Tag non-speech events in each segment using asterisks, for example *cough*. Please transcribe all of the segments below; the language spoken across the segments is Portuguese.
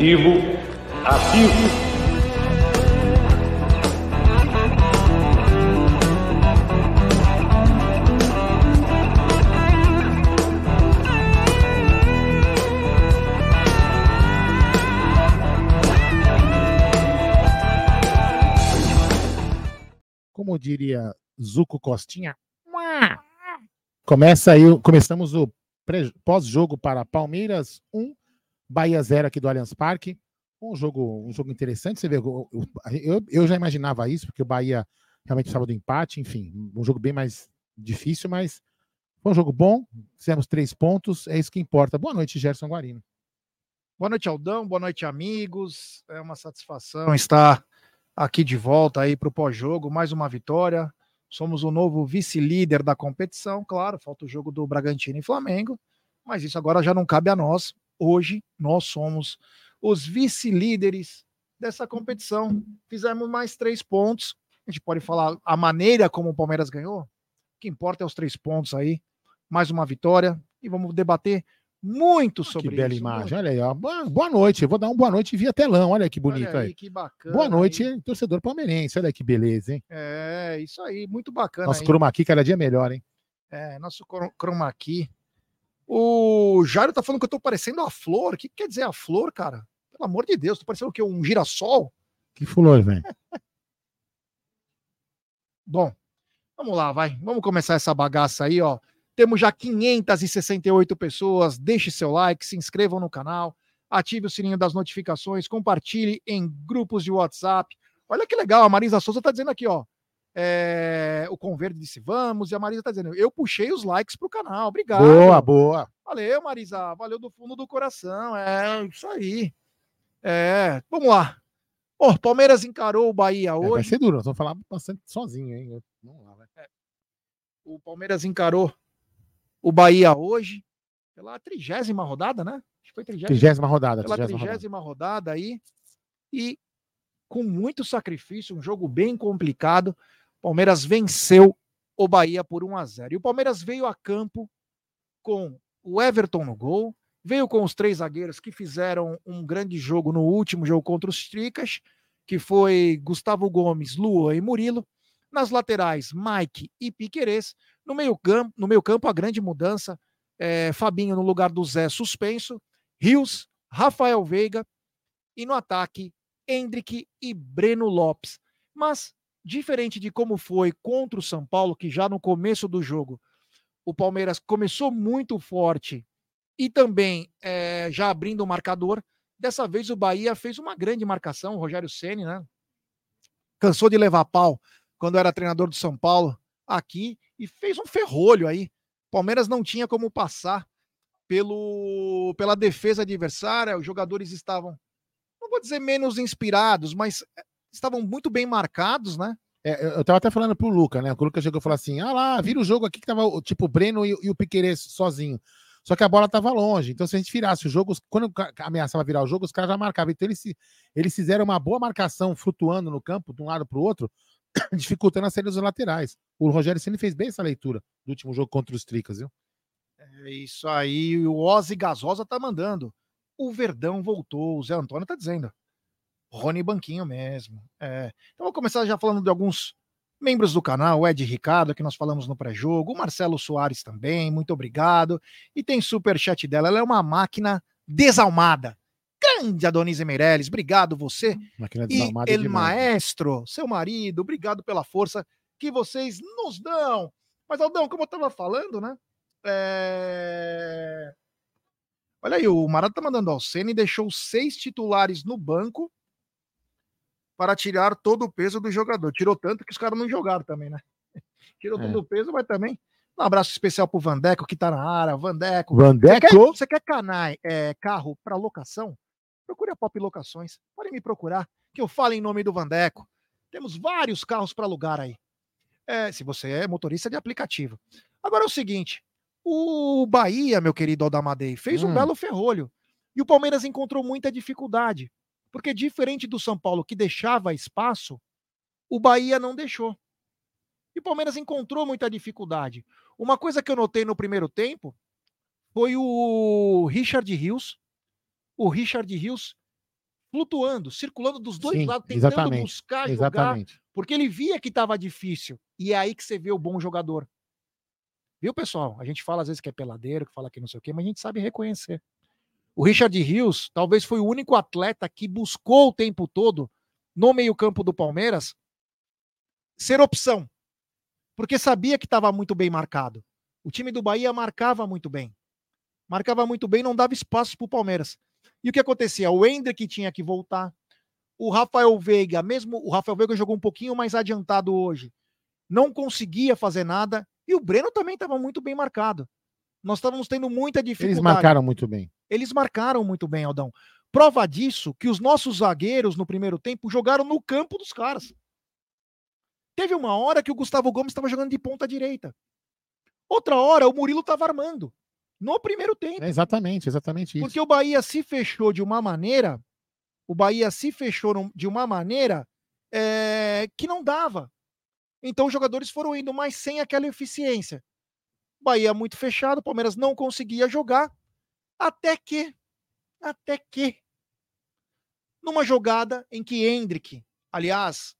competitivo, ativo. como diria Zuco Costinha, começa aí, começamos o pós-jogo para Palmeiras 1, Bahia 0 aqui do Allianz Parque. Um jogo, um jogo interessante, você vê, eu, eu já imaginava isso, porque o Bahia realmente estava do empate, enfim, um jogo bem mais difícil, mas foi um jogo bom, fizemos três pontos, é isso que importa. Boa noite, Gerson Guarino. Boa noite, Aldão, boa noite, amigos. É uma satisfação estar aqui de volta aí para o pós-jogo, mais uma vitória. Somos o novo vice-líder da competição, claro, falta o jogo do Bragantino e Flamengo, mas isso agora já não cabe a nós. Hoje nós somos os vice-líderes dessa competição. Fizemos mais três pontos. A gente pode falar a maneira como o Palmeiras ganhou. O que importa é os três pontos aí. Mais uma vitória. E vamos debater muito sobre que bela imagem. Olha aí, ó. Boa, noite. Eu vou dar uma boa noite via telão. Olha que bonito Olha aí. Que bacana. Boa noite, aí. torcedor palmeirense. Olha que beleza, hein? É, isso aí. Muito bacana. Nosso chroma aqui cada dia melhor, hein? É, nosso chroma. O Jairo tá falando que eu tô parecendo a flor. O que quer dizer a flor, cara? Pelo amor de Deus, tô parecendo o quê? Um girassol? Que flor, velho? *laughs* Bom, vamos lá, vai. Vamos começar essa bagaça aí, ó. Temos já 568 pessoas. Deixe seu like, se inscrevam no canal, ative o sininho das notificações, compartilhe em grupos de WhatsApp. Olha que legal, a Marisa Souza está dizendo aqui, ó. É, o Converde disse vamos, e a Marisa está dizendo, eu puxei os likes pro canal, obrigado. Boa, boa. Valeu, Marisa, valeu do fundo do coração, é isso aí. É, vamos lá. Oh, Palmeiras encarou o Bahia hoje. É, vai ser duro, nós vamos falar bastante sozinho, hein? Vamos lá, vai. É. O Palmeiras encarou o Bahia hoje, pela trigésima rodada, né? Acho que foi trigésima rodada. Pela trigésima rodada aí. E com muito sacrifício, um jogo bem complicado. Palmeiras venceu o Bahia por 1 a 0. E o Palmeiras veio a campo com o Everton no gol, veio com os três zagueiros que fizeram um grande jogo no último jogo contra os Tricas, que foi Gustavo Gomes, Lua e Murilo. Nas laterais, Mike e Piquerez. No meio campo, no meio campo a grande mudança, é, Fabinho no lugar do Zé suspenso, Rios, Rafael Veiga e no ataque, Hendrick e Breno Lopes. Mas, diferente de como foi contra o São Paulo, que já no começo do jogo o Palmeiras começou muito forte e também é, já abrindo o marcador, dessa vez o Bahia fez uma grande marcação, o Rogério Ceni, né? Cansou de levar pau quando era treinador do São Paulo aqui e fez um ferrolho aí. Palmeiras não tinha como passar pelo pela defesa adversária, os jogadores estavam, não vou dizer menos inspirados, mas estavam muito bem marcados, né? É, eu tava até falando pro Luca, né? O Luca chegou e falou assim: ah lá, vira o jogo aqui que tava tipo o Breno e, e o Piqueires sozinho. Só que a bola tava longe. Então, se a gente virasse o jogo, quando ameaçava virar o jogo, os caras já marcavam. Então, eles, eles fizeram uma boa marcação flutuando no campo, de um lado para o outro, *coughs* dificultando a saída dos laterais. O Rogério Ceni fez bem essa leitura do último jogo contra os Tricas, viu? É isso aí, o Ozzy Gasosa tá mandando. O Verdão voltou, o Zé Antônio tá dizendo. Rony Banquinho mesmo. É. Então vou começar já falando de alguns membros do canal, o Ed Ricardo, que nós falamos no pré-jogo, o Marcelo Soares também, muito obrigado. E tem super chat dela, ela é uma máquina desalmada. Grande Adonise Meirelles, obrigado você. Máquina e é El Maestro, seu marido, obrigado pela força que vocês nos dão. Mas, Aldão, como eu estava falando, né? É... Olha aí, o Marato tá mandando ao Senna e deixou seis titulares no banco para tirar todo o peso do jogador. Tirou tanto que os caras não jogaram também, né? *laughs* Tirou é. todo o peso, mas também. Um abraço especial pro Vandeco que tá na área. Vandeco. Vandeco? Você quer, você quer canai, é, carro para locação? Procure a Pop Locações. Pode me procurar, que eu falo em nome do Vandeco. Temos vários carros para alugar aí. É, se você é motorista de aplicativo. Agora é o seguinte: o Bahia, meu querido Aldamadei, fez hum. um belo ferrolho. E o Palmeiras encontrou muita dificuldade. Porque, diferente do São Paulo, que deixava espaço, o Bahia não deixou. E o Palmeiras encontrou muita dificuldade. Uma coisa que eu notei no primeiro tempo foi o Richard Rios. O Richard Rios flutuando, circulando dos dois Sim, lados, tentando buscar jogar, Exatamente. porque ele via que estava difícil. E é aí que você vê o bom jogador. Viu, pessoal? A gente fala às vezes que é peladeiro, que fala que não sei o quê, mas a gente sabe reconhecer. O Richard Rios talvez foi o único atleta que buscou o tempo todo no meio-campo do Palmeiras ser opção, porque sabia que estava muito bem marcado. O time do Bahia marcava muito bem. Marcava muito bem, não dava espaço para o Palmeiras. E o que acontecia? O Hendrick tinha que voltar. O Rafael Veiga, mesmo o Rafael Veiga jogou um pouquinho mais adiantado hoje, não conseguia fazer nada. E o Breno também estava muito bem marcado. Nós estávamos tendo muita dificuldade. Eles marcaram muito bem. Eles marcaram muito bem, Aldão. Prova disso que os nossos zagueiros no primeiro tempo jogaram no campo dos caras. Teve uma hora que o Gustavo Gomes estava jogando de ponta direita. Outra hora o Murilo estava armando. No primeiro tempo. É exatamente, exatamente isso. Porque o Bahia se fechou de uma maneira. O Bahia se fechou de uma maneira é, que não dava. Então os jogadores foram indo, mas sem aquela eficiência. Bahia muito fechado, o Palmeiras não conseguia jogar. Até que. Até que. Numa jogada em que Hendrick, aliás,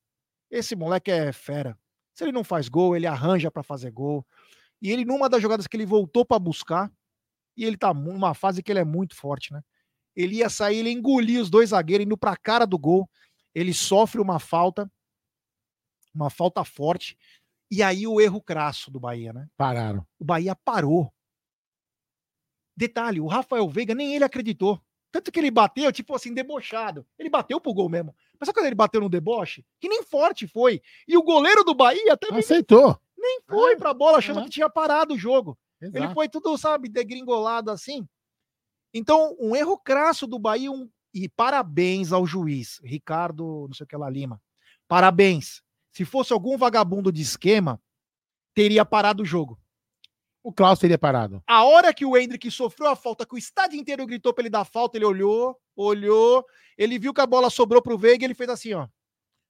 esse moleque é fera. Se ele não faz gol, ele arranja para fazer gol. E ele, numa das jogadas que ele voltou para buscar, e ele tá numa fase que ele é muito forte, né? Ele ia sair, ele engolia os dois zagueiros, indo pra cara do gol. Ele sofre uma falta, uma falta forte. E aí o erro crasso do Bahia, né? Pararam. O Bahia parou. Detalhe, o Rafael Veiga nem ele acreditou. Tanto que ele bateu, tipo assim, debochado. Ele bateu pro gol mesmo. Mas sabe quando ele bateu no deboche? Que nem forte foi. E o goleiro do Bahia também Aceitou. nem foi É, pra bola, achando é. que tinha parado o jogo. Ele Exato. foi tudo, sabe, degringolado assim. Então, um erro crasso do Bahia. um- E parabéns ao juiz, Ricardo, não sei o que lá, Lima. Parabéns. Se fosse algum vagabundo de esquema, teria parado o jogo. O Klaus teria parado. A hora que o Hendrick sofreu a falta, que o estádio inteiro gritou pra ele dar falta, ele olhou, olhou, ele viu que a bola sobrou pro Veiga e ele fez assim, ó.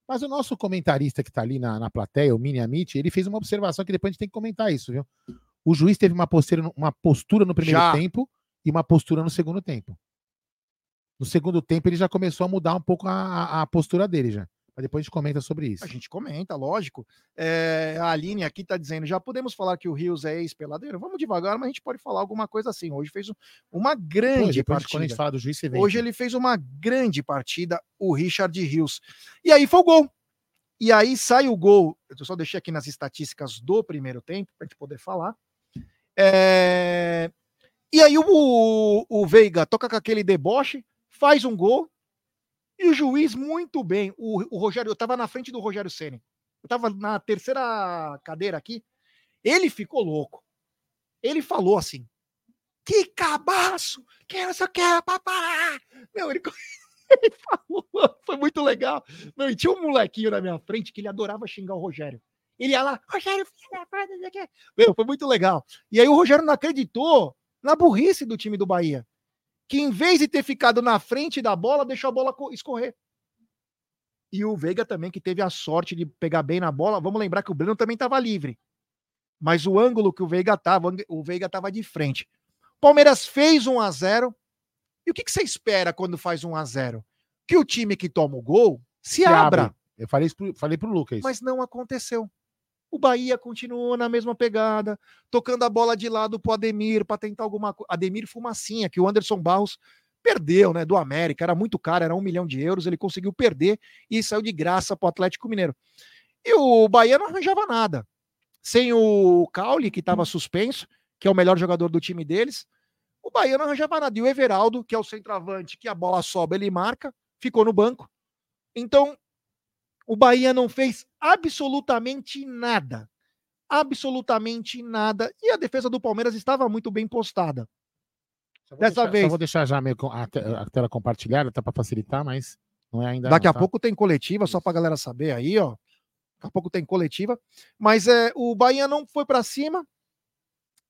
Mas o nosso comentarista que tá ali na, na plateia, o Mini Amit, ele fez uma observação que depois a gente tem que comentar isso, viu? O juiz teve uma postura, no- uma postura no primeiro Já. tempo e uma postura no segundo tempo. No segundo tempo, ele já começou a mudar um pouco a, a- a postura dele já. Mas depois a gente comenta sobre isso. A gente comenta, lógico. É, a Aline aqui tá dizendo: já podemos falar que o Rios é ex-peladeiro? Vamos devagar, mas a gente pode falar alguma coisa assim. Hoje fez um- uma Pô, grande depois, quando a gente partida. fala do juiz, vem. Hoje ele fez uma grande partida, o Richard Rios. E aí foi o gol. E aí sai o gol. Eu só deixei aqui nas estatísticas do primeiro tempo, para a gente poder falar. É, E aí o, o Veiga toca com aquele deboche, faz um gol. E o juiz, muito bem. O, o Rogério, eu estava na frente do Rogério Ceni. Eu estava na terceira cadeira aqui. Ele ficou louco. Ele falou assim: que cabaço! Que essa quer pra parar! Meu, ele, *laughs* ele falou, *laughs* foi muito legal. Meu, e tinha um molequinho na minha frente que ele adorava xingar o Rogério. Ele ia lá, Rogério, filho da não o. Meu, foi muito legal. E aí o Rogério não acreditou na burrice do time do Bahia. Que em vez de ter ficado na frente da bola, deixou a bola co- escorrer. E o Veiga também, que teve a sorte de pegar bem na bola. Vamos lembrar que o Breno também estava livre. Mas o ângulo que o Veiga estava, o Veiga estava de frente. Palmeiras fez 1 a 0 E o que, que você espera quando faz 1 a 0 Que o time que toma o gol se, Se abra. abre. Eu falei, falei pro Lucas. Mas não aconteceu. O Bahia continuou na mesma pegada, tocando a bola de lado pro Ademir para tentar alguma coisa. Ademir Fumacinha, que o Anderson Barros perdeu, né? Do América, era muito caro, era um milhão de euros, ele conseguiu perder e saiu de graça pro Atlético Mineiro. E o Bahia não arranjava nada. Sem o Caule, que estava suspenso, que é o melhor jogador do time deles, o Bahia não arranjava nada. E o Everaldo, que é o centroavante, que a bola sobe, ele marca, ficou no banco. Então, o Bahia não fez absolutamente nada. Absolutamente nada. E a defesa do Palmeiras estava muito bem postada. Dessa deixar- vez- Só vou deixar já meio a, a tela compartilhada, tá para facilitar, mas não é ainda. Daqui não, a tá? pouco tem coletiva, só para a galera saber aí, ó. Daqui a pouco tem coletiva. Mas é, o Bahia não foi para cima.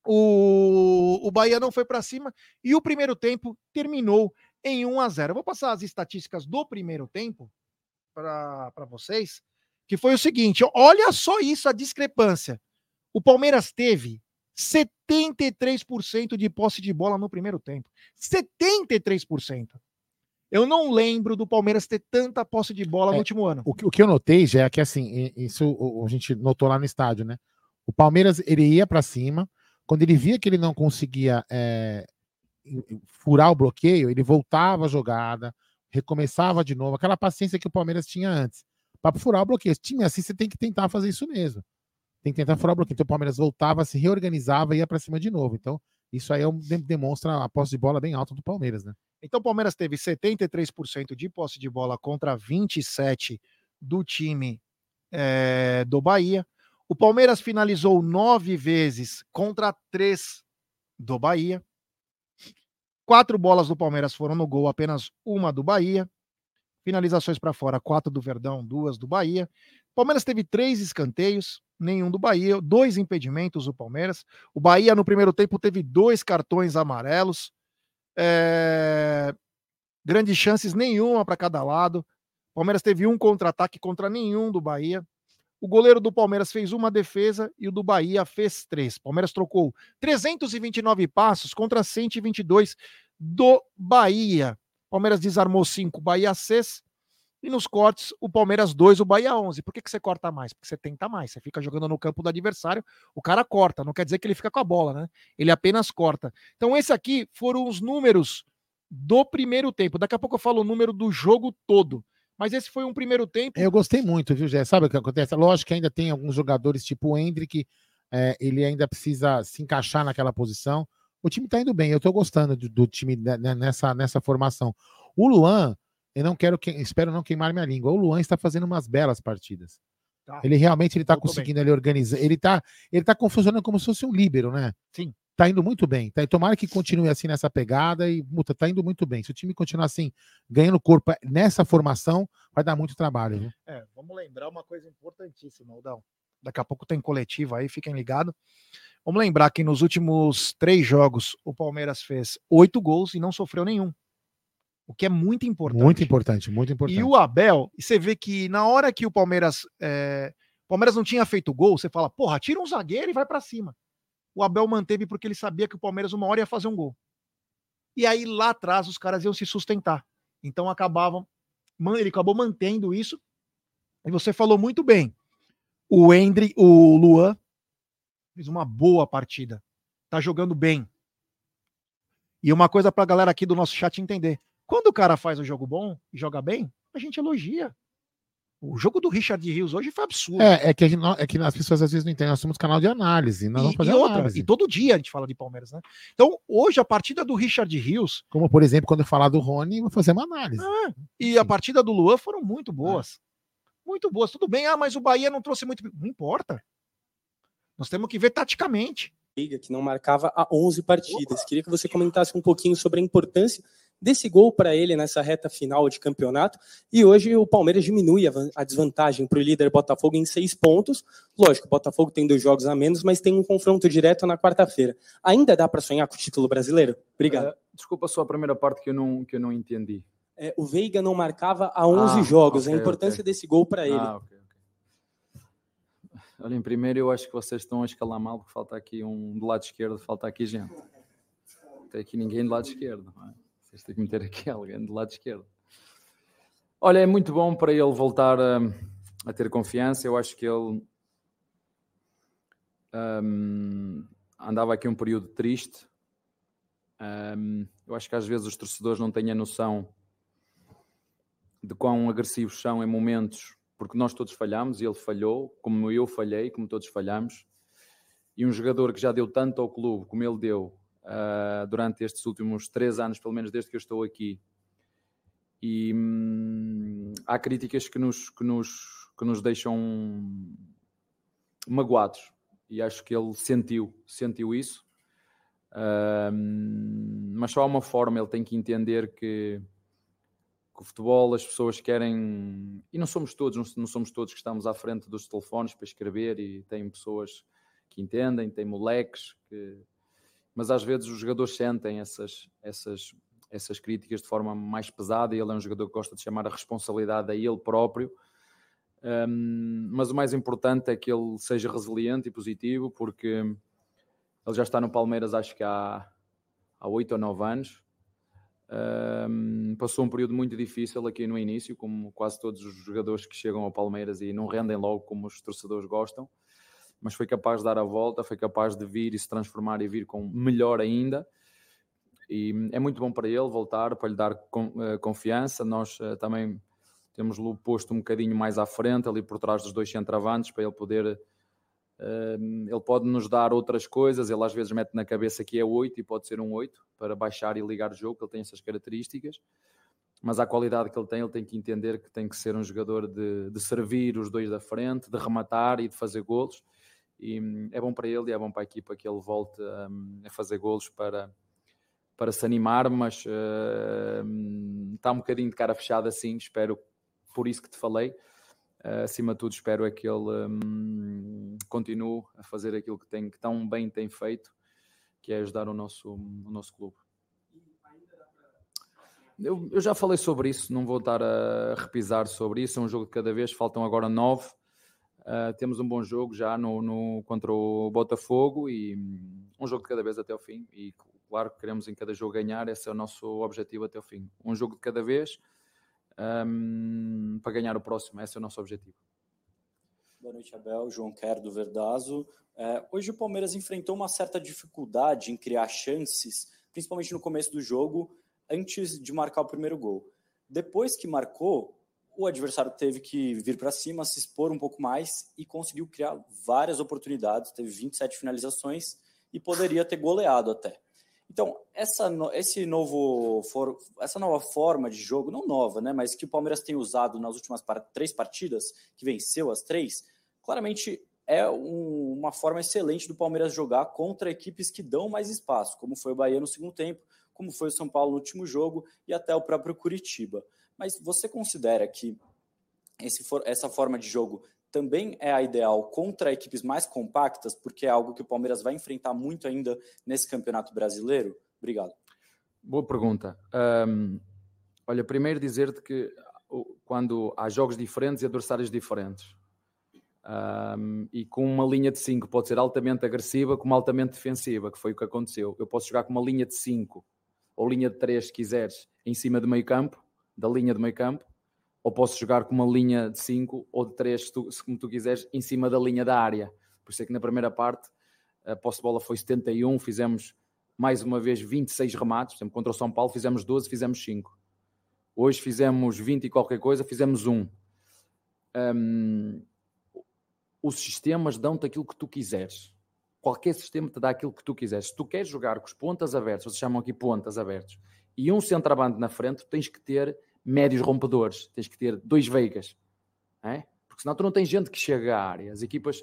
O, o Bahia não foi para cima. E o primeiro tempo terminou em 1 a 0 Eu Vou passar as estatísticas do primeiro tempo para vocês. Que foi o seguinte: olha só isso, a discrepância. O Palmeiras teve 73% de posse de bola no primeiro tempo. 73%. Eu não lembro do Palmeiras ter tanta posse de bola É, no último ano. O que, o que eu notei já é que assim, isso a gente notou lá no estádio, né? O Palmeiras ele ia para cima, quando ele via que ele não conseguia é, furar o bloqueio, ele voltava a jogada, recomeçava de novo, aquela paciência que o Palmeiras tinha antes. Para furar o bloqueio. Time assim, você tem que tentar fazer isso mesmo. Tem que tentar furar o bloqueio. Então o Palmeiras voltava, se reorganizava e ia para cima de novo. Então, isso aí é de- demonstra a posse de bola bem alta do Palmeiras, né? Então o Palmeiras teve 73% de posse de bola contra 27% do time eh, do Bahia. O Palmeiras finalizou nove vezes contra três do Bahia. Quatro bolas do Palmeiras foram no gol, apenas uma do Bahia. Finalizações para fora, quatro do Verdão, duas do Bahia. O Palmeiras teve três escanteios, nenhum do Bahia, dois impedimentos do Palmeiras. O Bahia, no primeiro tempo, teve dois cartões amarelos. É, Grandes chances nenhuma para cada lado. O Palmeiras teve um contra-ataque contra nenhum do Bahia. O goleiro do Palmeiras fez uma defesa e o do Bahia fez três. Palmeiras trocou 329 passos contra 122 do Bahia. Palmeiras desarmou cinco, Bahia seis. E nos cortes, o Palmeiras 2, o Bahia 11. Por que, que você corta mais? Porque você tenta mais. Você fica jogando no campo do adversário, o cara corta. Não quer dizer que ele fica com a bola, né? Ele apenas corta. Então, esse aqui foram os números do primeiro tempo. Daqui a pouco eu falo o número do jogo todo. Mas esse foi um primeiro tempo. Eu gostei muito, viu, Jé? Sabe o que acontece? Lógico que ainda tem alguns jogadores, tipo o Hendrick, é, ele ainda precisa se encaixar naquela posição. O time tá indo bem, eu tô gostando do, do time nessa, nessa formação. O Luan, eu não quero, que, espero não queimar minha língua. O Luan está fazendo umas belas partidas. Tá. Ele realmente ele tá conseguindo ele organizar. Ele tá, ele tá funcionando como se fosse um líbero, né? Sim. Tá indo muito bem. Tá, e tomara que continue assim nessa pegada e puta, tá indo muito bem. Se o time continuar assim, ganhando corpo nessa formação, vai dar muito trabalho. Viu? É, vamos lembrar uma coisa importantíssima, Aldão. Daqui a pouco tem coletiva aí, fiquem ligados. Vamos lembrar que nos últimos três jogos o Palmeiras fez oito gols e não sofreu nenhum. O que é muito importante. Muito importante, muito importante. E o Abel, você vê que na hora que o Palmeiras. É, o Palmeiras não tinha feito gol, você fala, porra, tira um zagueiro e vai pra cima. O Abel manteve porque ele sabia que o Palmeiras uma hora ia fazer um gol. E aí lá atrás os caras iam se sustentar. Então acabavam. Ele acabou mantendo isso. E você falou muito bem. O Hendry, o Luan, fez uma boa partida. Tá jogando bem. E uma coisa pra galera aqui do nosso chat entender. Quando o cara faz o jogo bom e joga bem, a gente elogia. O jogo do Richard Rios hoje foi absurdo. É, é que, a gente é que as pessoas às vezes não entendem. Nós somos canal de análise. Nós vamos e, fazer e outra, análise. e todo dia a gente fala de Palmeiras, né? Então, hoje a partida do Richard Rios Como, por exemplo, quando eu falar do Rony, vou fazer uma análise. e a Sim. partida do Luan foram muito boas. Muito boas. Tudo bem, ah, mas o Bahia não trouxe muito. Não importa. Nós temos que ver taticamente. Liga, que não marcava há 11 partidas. Queria que você comentasse um pouquinho sobre a importância desse gol para ele nessa reta final de campeonato. E hoje o Palmeiras diminui a van- a desvantagem para o líder Botafogo em seis pontos. Lógico, o Botafogo tem dois jogos a menos, mas tem um confronto direto na quarta-feira. Ainda dá para sonhar com o título brasileiro? Obrigado. Eh, desculpa só a primeira parte que eu não, que eu não entendi. É, o Veiga não marcava há 11 Ah, jogos. a ok, importância ok. desse gol para ele. Ah, ok, ok. Olhem, primeiro eu acho que vocês estão a escalar mal, porque falta aqui um do lado esquerdo, falta aqui gente. Não tem aqui ninguém do lado esquerdo. não é? Vocês têm que meter aqui *laughs* alguém do lado esquerdo. Olha, é muito bom para ele voltar a, a ter confiança. Eu acho que ele hum, andava aqui um período triste. Hum, eu acho que às vezes os torcedores não têm a noção de quão agressivos são em momentos, porque nós todos falhamos e ele falhou, como eu falhei, como todos falhamos. E um jogador que já deu tanto ao clube como ele deu ah, durante estes últimos três anos, pelo menos desde que eu estou aqui. E hum, há críticas que nos, que, nos, que nos deixam magoados. E acho que ele sentiu, sentiu isso. Ahm, mas só há uma forma, ele tem que entender que, que o futebol, as pessoas querem, e não somos todos, não, não somos todos que estamos à frente dos telefones para escrever e tem pessoas que entendem, tem moleques, que... mas às vezes os jogadores sentem essas, essas, essas críticas de forma mais pesada e ele é um jogador que gosta de chamar a responsabilidade a ele próprio. Um, mas o mais importante é que ele seja resiliente e positivo, porque ele já está no Palmeiras, acho que há, 8 ou 9 anos. Um, passou um período muito difícil aqui no início, como quase todos os jogadores que chegam ao Palmeiras e não rendem logo como os torcedores gostam, mas foi capaz de dar a volta, foi capaz de vir e se transformar e vir com melhor ainda. E é muito bom para ele voltar, para lhe dar eh, confiança. Nós uh, também temos-lo posto um bocadinho mais à frente, ali por trás dos dois centravantes, para ele poder ele pode nos dar outras coisas, ele às vezes mete na cabeça que é 8 e pode ser um 8 para baixar e ligar o jogo, ele tem essas características, mas a qualidade que ele tem, ele tem que entender que tem que ser um jogador de, de servir os dois da frente, de rematar e de fazer golos. E hum, é bom para ele e é bom para a equipa que ele volte um, a fazer golos para, para se animar, mas uh, está um bocadinho de cara fechada assim, espero por isso que te falei Uh, acima de tudo, espero é que ele um, continue a fazer aquilo que, tem, que tão bem tem feito, que é ajudar o nosso, o nosso clube. Eu, eu, já falei sobre isso, não vou estar a repisar sobre isso. É um jogo de cada vez, faltam agora nove. Uh, temos um bom jogo já no, no, contra o Botafogo e um jogo de cada vez até o fim. E claro que queremos em cada jogo ganhar, esse é o nosso objetivo até o fim. Um jogo de cada vez um, para ganhar o próximo. Esse é o nosso objetivo. Boa noite, Abel. João Quer do Verdazo. É, hoje o Palmeiras enfrentou uma certa dificuldade em criar chances, principalmente no começo do jogo, antes de marcar o primeiro gol. Depois que marcou, o adversário teve que vir para cima, se expor um pouco mais e conseguiu criar várias oportunidades. Teve 27 finalizações e poderia ter goleado até. Então, essa, esse novo for, essa nova forma de jogo, não nova, né, mas que o Palmeiras tem usado nas últimas três partidas, que venceu as três, claramente é um, uma forma excelente do Palmeiras jogar contra equipes que dão mais espaço, como foi o Bahia no segundo tempo, como foi o São Paulo no último jogo e até o próprio Curitiba. Mas você considera que esse for, essa forma de jogo também é a ideal contra equipes mais compactas, porque é algo que o Palmeiras vai enfrentar muito ainda nesse campeonato brasileiro? Obrigado. Boa pergunta. Um, olha, primeiro dizer-te que quando há jogos diferentes e adversários diferentes, um, e com uma linha de 5 pode ser altamente agressiva como altamente defensiva, que foi o que aconteceu. Eu posso jogar com uma linha de 5 ou linha de 3, se quiseres, em cima do meio campo, da linha do meio campo, ou posso jogar com uma linha de 5 ou de 3, se, como tu quiseres, em cima da linha da área. Por isso é que na primeira parte a posse de bola foi 71, fizemos mais uma vez 26 remates, por exemplo, contra o São Paulo fizemos 12, fizemos 5. Hoje fizemos 20 e qualquer coisa, fizemos 1. Um, os sistemas dão-te aquilo que tu quiseres. Qualquer sistema te dá aquilo que tu quiseres. Se tu queres jogar com os pontas abertos, vocês chamam aqui pontas abertos, e um centroavante na frente, tens que ter médios rompedores, tens que ter dois veigas, é? porque senão tu não tens gente que chega à área. As equipas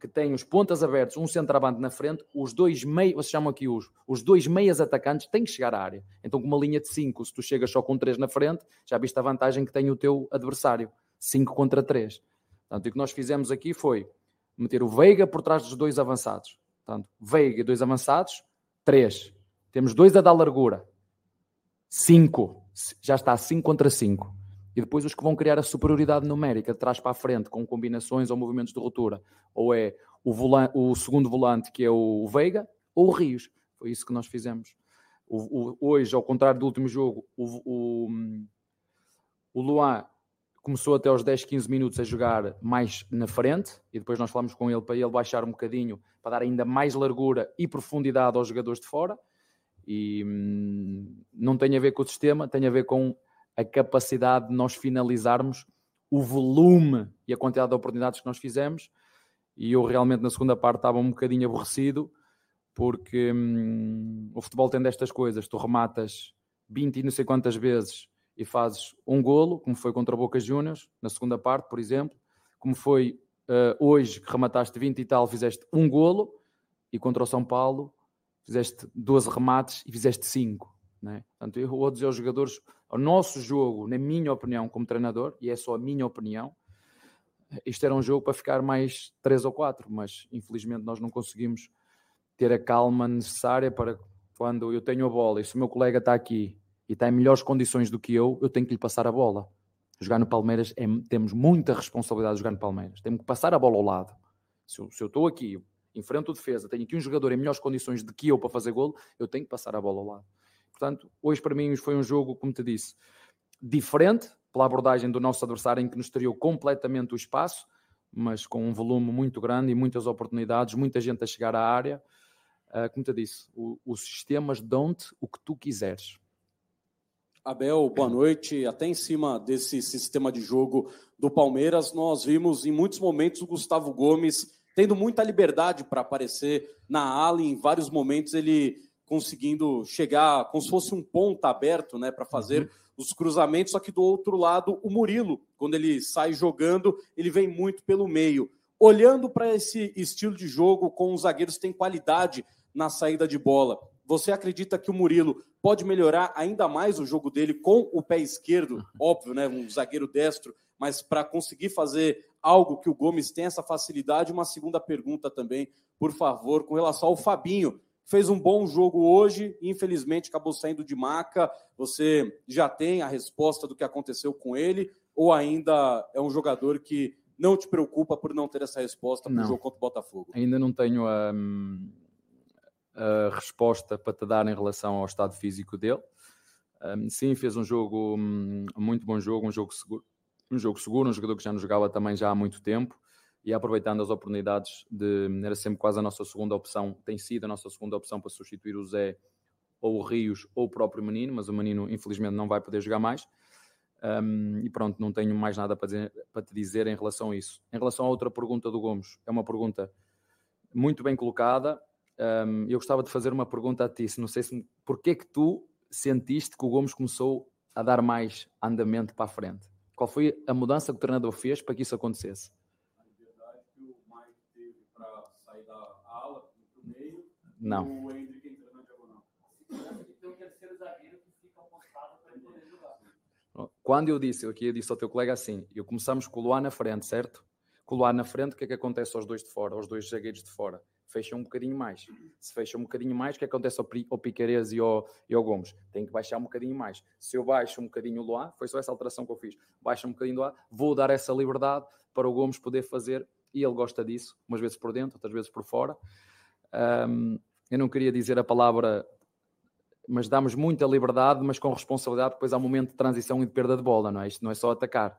que têm os pontas abertos, um centroavante na frente, os dois meios, vocês chamam aqui os, os dois meias atacantes têm que chegar à área. Então, com uma linha de 5, se tu chegas só com 3 na frente, já viste a vantagem que tem o teu adversário. 5 contra 3. Portanto, o que nós fizemos aqui foi meter o Veiga por trás dos dois avançados. Portanto, Veiga e dois avançados, 3. Temos dois a dar largura. 5 já está 5 contra 5. E depois os que vão criar a superioridade numérica de trás para a frente, com combinações ou movimentos de ruptura, ou é o, volante, o segundo volante, que é o Veiga, ou o Rios. Foi isso que nós fizemos. O, o, hoje, ao contrário do último jogo, o, o, Luan começou até aos 10, 15 minutos a jogar mais na frente, e depois nós falamos com ele para ele baixar um bocadinho, para dar ainda mais largura e profundidade aos jogadores de fora. E hum, não tem a ver com o sistema, tem a ver com a capacidade de nós finalizarmos o volume e a quantidade de oportunidades que nós fizemos. E eu realmente na segunda parte estava um bocadinho aborrecido, porque hum, o futebol tem destas coisas: tu rematas 20 e não sei quantas vezes e fazes um golo, como foi contra Boca Juniors, na segunda parte, por exemplo, como foi uh, hoje que remataste 20 e tal, fizeste um golo, e contra o São Paulo fizeste 12 remates e fizeste 5. Né? Portanto, eu vou dizer aos jogadores, o nosso jogo, na minha opinião, como treinador, e é só a minha opinião, isto era um jogo para ficar mais 3 ou 4, mas infelizmente nós não conseguimos ter a calma necessária para quando eu tenho a bola e se o meu colega está aqui e está em melhores condições do que eu, eu tenho que lhe passar a bola. Jogar no Palmeiras, é, temos muita responsabilidade de jogar no Palmeiras. Temos que passar a bola ao lado. Se eu, se eu estou aqui, enfrento o defesa, tenho aqui um jogador em melhores condições do que eu para fazer golo, eu tenho que passar a bola ao lado. Portanto, hoje para mim foi um jogo, como te disse, diferente pela abordagem do nosso adversário, em que nos teriou completamente o espaço, mas com um volume muito grande e muitas oportunidades, muita gente a chegar à área. Uh, como te disse, os sistemas dão-te o que tu quiseres. Abel, boa noite. Até em cima desse sistema de jogo do Palmeiras, nós vimos em muitos momentos o Gustavo Gomes tendo muita liberdade para aparecer na ala, em vários momentos ele conseguindo chegar como se fosse um ponta aberto, né, para fazer uhum. os cruzamentos, só que do outro lado, o Murilo, quando ele sai jogando, ele vem muito pelo meio. Olhando para esse estilo de jogo com os zagueiros que têm qualidade na saída de bola, você acredita que o Murilo pode melhorar ainda mais o jogo dele com o pé esquerdo? Uhum. Óbvio, né, um zagueiro destro, mas para conseguir fazer algo que o Gomes tem essa facilidade. Uma segunda pergunta também, por favor, com relação ao Fabinho. Fez um bom jogo hoje, infelizmente acabou saindo de maca. Você já tem a resposta do que aconteceu com ele? Ou ainda é um jogador que não te preocupa por não ter essa resposta para o jogo contra o Botafogo? Ainda não tenho a, a, resposta para te dar em relação ao estado físico dele. Sim, fez um jogo, um muito bom jogo, um jogo seguro, um jogo seguro, um jogador que já nos jogava também já há muito tempo e aproveitando as oportunidades de era sempre quase a nossa segunda opção, tem sido a nossa segunda opção para substituir o Zé ou o Rios ou o próprio Menino, mas o Menino infelizmente não vai poder jogar mais. Um, e pronto, não tenho mais nada para, dizer, para te dizer em relação a isso. Em relação à outra pergunta do Gomes, é uma pergunta muito bem colocada. Um, eu gostava de fazer uma pergunta a ti, se não sei se porquê que tu sentiste que o Gomes começou a dar mais andamento para a frente? Qual foi a mudança que o treinador fez para que isso acontecesse? A liberdade que o Mike teve para sair da ala para o meio. Não. O Hendrick entrando na diagonal. Tem um terceiro zagueiro que fica para ele poder jogar. Quando eu disse, aqui eu disse ao teu colega assim, eu começamos com o Luar na frente, certo? Com o Luar na frente, o que é que acontece aos dois de fora, aos dois zagueiros de fora? Fecha um bocadinho mais. Se fecha um bocadinho mais, o que acontece ao, ao e ao, e ao Gomes? Tem que baixar um bocadinho mais. Se eu baixo um bocadinho o ar, foi só essa alteração que eu fiz, baixa um bocadinho do ar, vou dar essa liberdade para o Gomes poder fazer, e ele gosta disso, umas vezes por dentro, outras vezes por fora. Um, eu não queria dizer a palavra, mas damos muita liberdade, mas com responsabilidade, depois há um momento de transição e de perda de bola, não é? Isto não é só atacar.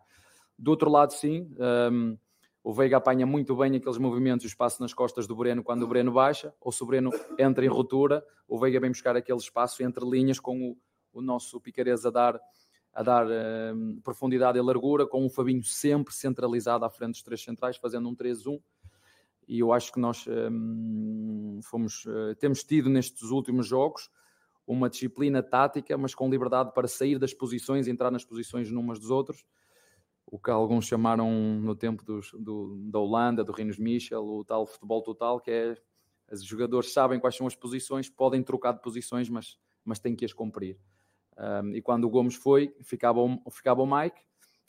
Do outro lado, sim, um, o Veiga apanha muito bem aqueles movimentos o espaço nas costas do Breno quando o Breno baixa, ou se o Breno entra em ruptura, o Veiga vem buscar aquele espaço entre linhas com o, o nosso Picarez a dar, a dar uh, profundidade e largura, com o Fabinho sempre centralizado à frente dos três centrais, fazendo um 3-1. E eu acho que nós um, fomos, uh, temos tido nestes últimos jogos uma disciplina tática, mas com liberdade para sair das posições, entrar nas posições numas dos outros o que alguns chamaram no tempo dos, do, da Holanda, do Rinos Michel, o tal futebol total, que é os jogadores sabem quais são as posições, podem trocar de posições, mas, mas têm que as cumprir. Um, e quando o Gomes foi, ficava, ficava o Mike,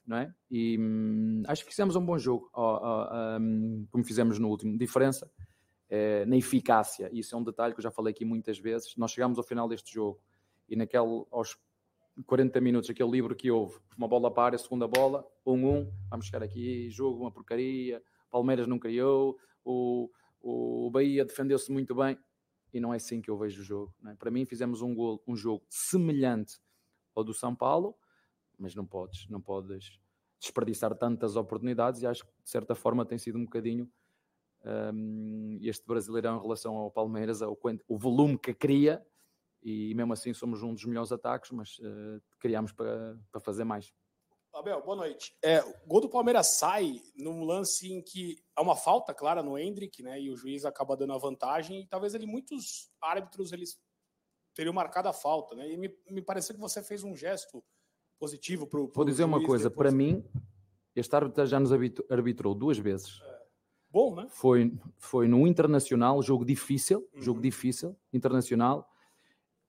não é? E hum, acho que fizemos um bom jogo, um, como fizemos no último. Diferença é, na eficácia, isso é um detalhe que eu já falei aqui muitas vezes. Nós chegamos ao final deste jogo e naquele, aos 40 minutos, aquele livro que houve, uma bola para, a segunda bola, 1-1, um, um, vamos chegar aqui, jogo, uma porcaria, Palmeiras não criou, o, o Bahia defendeu-se muito bem, e não é assim que eu vejo o jogo. É? Para mim, fizemos um, gol, um jogo semelhante ao do São Paulo, mas não podes, não podes desperdiçar tantas oportunidades, e acho que de certa forma tem sido um bocadinho um, este Brasileirão em relação ao Palmeiras, o, o volume que cria e mesmo assim somos um dos melhores ataques, mas uh, criámos para, para fazer mais. Abel, boa noite. É, o gol do Palmeiras sai num lance em que há uma falta clara no Hendrick, né? E o juiz acaba dando a vantagem. E talvez ali muitos árbitros eles teriam marcado a falta, né? E me, me pareceu que você fez um gesto positivo para o. Vou dizer uma coisa, depois... para mim, este árbitro já nos arbitrou duas vezes. É. Bom, né? Foi, foi no Internacional, jogo difícil, uhum. jogo difícil, internacional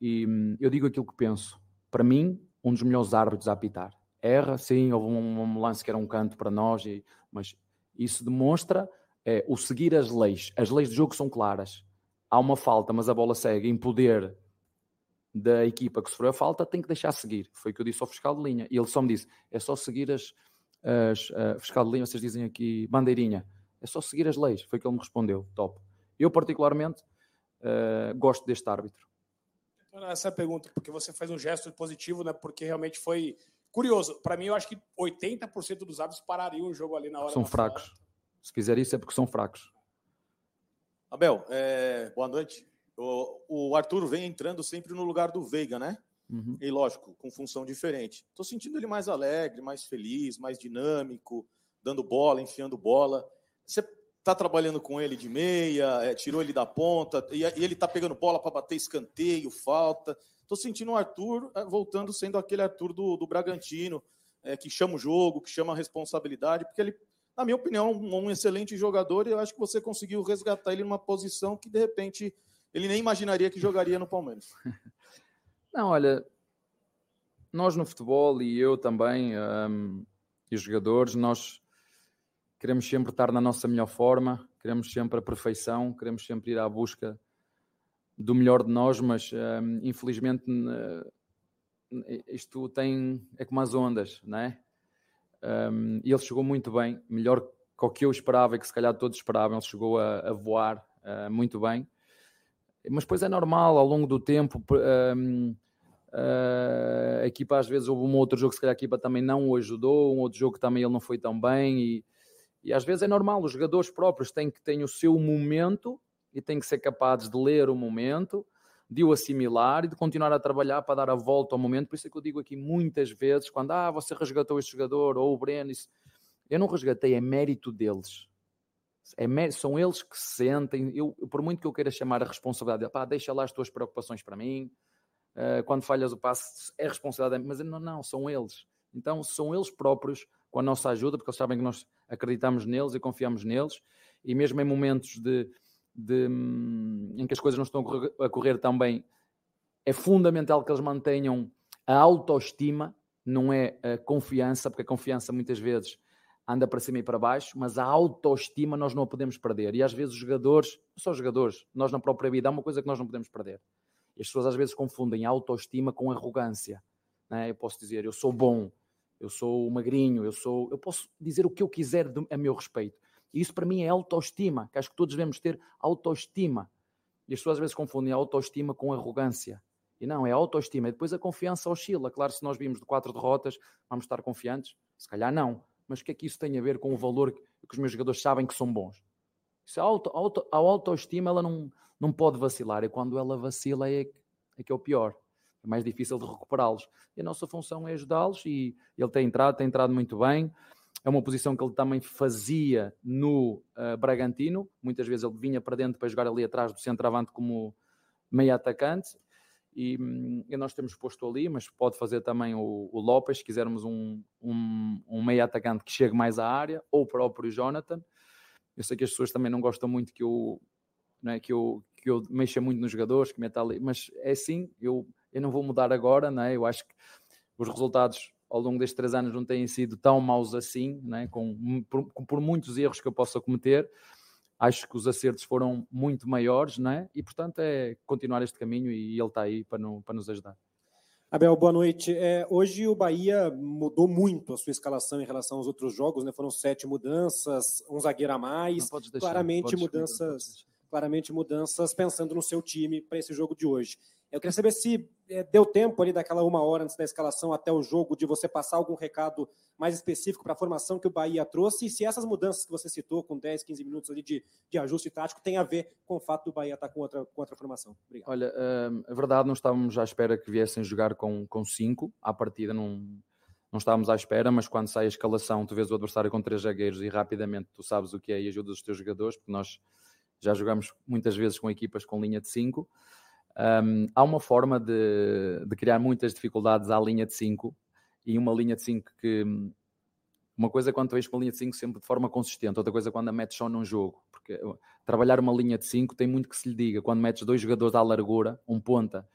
e hum, eu digo aquilo que penso. Para mim, um dos melhores árbitros a apitar. Erra, sim, houve um, um lance que era um canto para nós, e, mas isso demonstra é, o seguir as leis. As leis do jogo são claras. Há uma falta, mas a bola segue em poder da equipa que sofreu a falta, tem que deixar seguir. Foi o que eu disse ao fiscal de linha. E ele só me disse: é só seguir as. as uh, fiscal de linha, vocês dizem aqui, bandeirinha. É só seguir as leis. Foi o que ele me respondeu. Top. Eu, particularmente, uh, gosto deste árbitro essa é pergunta, porque você faz um gesto positivo, né? Porque realmente foi curioso. Para mim, eu acho que 80% dos árbitros parariam o jogo ali na hora. São fracos. falta. Se fizer isso é porque são fracos. Abel, é, boa noite. O, o Arthur vem entrando sempre no lugar do Veiga, né? Uhum. E lógico, com função diferente. Estou sentindo ele mais alegre, mais feliz, mais dinâmico, dando bola, enfiando bola. Você está trabalhando com ele de meia, é, tirou ele da ponta, e, e ele está pegando bola para bater escanteio, falta. Estou sentindo o Arthur é, voltando sendo aquele Arthur do, do Bragantino, é, que chama o jogo, que chama a responsabilidade, porque ele, na minha opinião, um, um excelente jogador e eu acho que você conseguiu resgatar ele numa posição que, de repente, ele nem imaginaria que jogaria no Palmeiras. *laughs* Não, olha, nós no futebol e eu também, hum, e os jogadores, nós queremos sempre estar na nossa melhor forma, queremos sempre a perfeição, queremos sempre ir à busca do melhor de nós, mas hum, infelizmente n- isto tem, é como as ondas, não é? Hum, e ele chegou muito bem, melhor que o que eu esperava e que se calhar todos esperavam, ele chegou a, a voar ah, muito bem. Mas depois é normal, ao longo do tempo, p- hum, ah, a equipa às vezes houve um outro jogo que se calhar a equipa também não o ajudou, um outro jogo que também ele não foi tão bem e, e às vezes é normal, os jogadores próprios têm que ter o seu momento e têm que ser capazes de ler o momento, de o assimilar e de continuar a trabalhar para dar a volta ao momento. Por isso é que eu digo aqui muitas vezes, quando ah, você resgatou este jogador ou o Breno, isso, eu não resgatei, é mérito deles. É mé- são eles que se sentem. Eu, por muito que eu queira chamar a responsabilidade, pá, deixa lá as tuas preocupações para mim. Uh, quando falhas o passe, é responsabilidade, mas não, não, são eles. Então, são eles próprios, com a nossa ajuda, porque eles sabem que nós acreditamos neles e confiamos neles, e mesmo em momentos de, de, hum, em que as coisas não estão a correr, a tão bem, é fundamental que eles mantenham a autoestima, não é a confiança, porque a confiança muitas vezes anda para cima e para baixo, mas a autoestima nós não a podemos perder. E às vezes os jogadores, só os jogadores, nós na própria vida, há uma coisa que nós não podemos perder. As pessoas às vezes confundem a autoestima com arrogância. Né? Eu posso dizer, eu sou bom, eu sou magrinho, eu sou, eu posso dizer o que eu quiser a meu respeito. E isso para mim é autoestima, que acho que todos devemos ter autoestima. E as pessoas às vezes confundem a autoestima com arrogância. E não, é autoestima. E depois a confiança oscila. Claro, se nós vimos de quatro derrotas, vamos estar confiantes? Se calhar não. Mas o que é que isso tem a ver com o valor que, que os meus jogadores sabem que são bons? Isso é auto, auto, a autoestima ela não, não pode vacilar. E quando ela vacila é, é que é o pior. É mais difícil de recuperá-los. E a nossa função é ajudá-los e ele tem entrado, tem entrado muito bem. É uma posição que ele também fazia no ah, Bragantino. Muitas vezes ele vinha para dentro para jogar ali atrás do centroavante como meio atacante. E, hum, e nós temos posto ali, mas pode fazer também o, o Lopes, se quisermos um, um, um meio atacante que chegue mais à área, ou o próprio Jonathan. Eu sei que as pessoas também não gostam muito que eu, não é, que eu, que eu mexa muito nos jogadores, que meta ali, mas é assim, eu, eu não vou mudar agora, não é? eu acho que os resultados ao longo destes três anos não têm sido tão maus assim, não é? com, por, com- por muitos erros que eu possa cometer, acho que os acertos foram muito maiores, não é? E portanto é continuar este caminho e ele está aí para, no- para nos ajudar. Abel, boa noite. É, hoje o Bahia mudou muito a sua escalação em relação aos outros jogos, né? Foram sete mudanças, um zagueiro a mais, deixar, claramente mudanças, claramente mudanças pensando no seu time para esse jogo de hoje. Eu queria saber se é, deu tempo ali daquela uma hora antes da escalação até o jogo de você passar algum recado mais específico para a formação que o Bahia trouxe e se essas mudanças que você citou com 10, 15 minutos ali de, de ajuste tático tem a ver com o fato do Bahia estar com outra, com outra formação. Obrigado. Olha, a verdade, não estávamos à espera que viessem jogar com, com cinco. À partida, não, não estávamos à espera, mas quando sai a escalação, tu vês o adversário com três zagueiros e rapidamente tu sabes o que é e ajudas os teus jogadores, porque nós já jogamos muitas vezes com equipas com linha de cinco. Hum, há uma forma de, de criar muitas dificuldades à linha de cinco e uma linha de cinco que. Uma coisa é quando tu vês com a linha de 5 sempre de forma consistente, outra coisa é quando a metes só num jogo. Porque uh, trabalhar uma linha de 5 tem muito que se lhe diga. Quando metes dois jogadores à largura, um ponta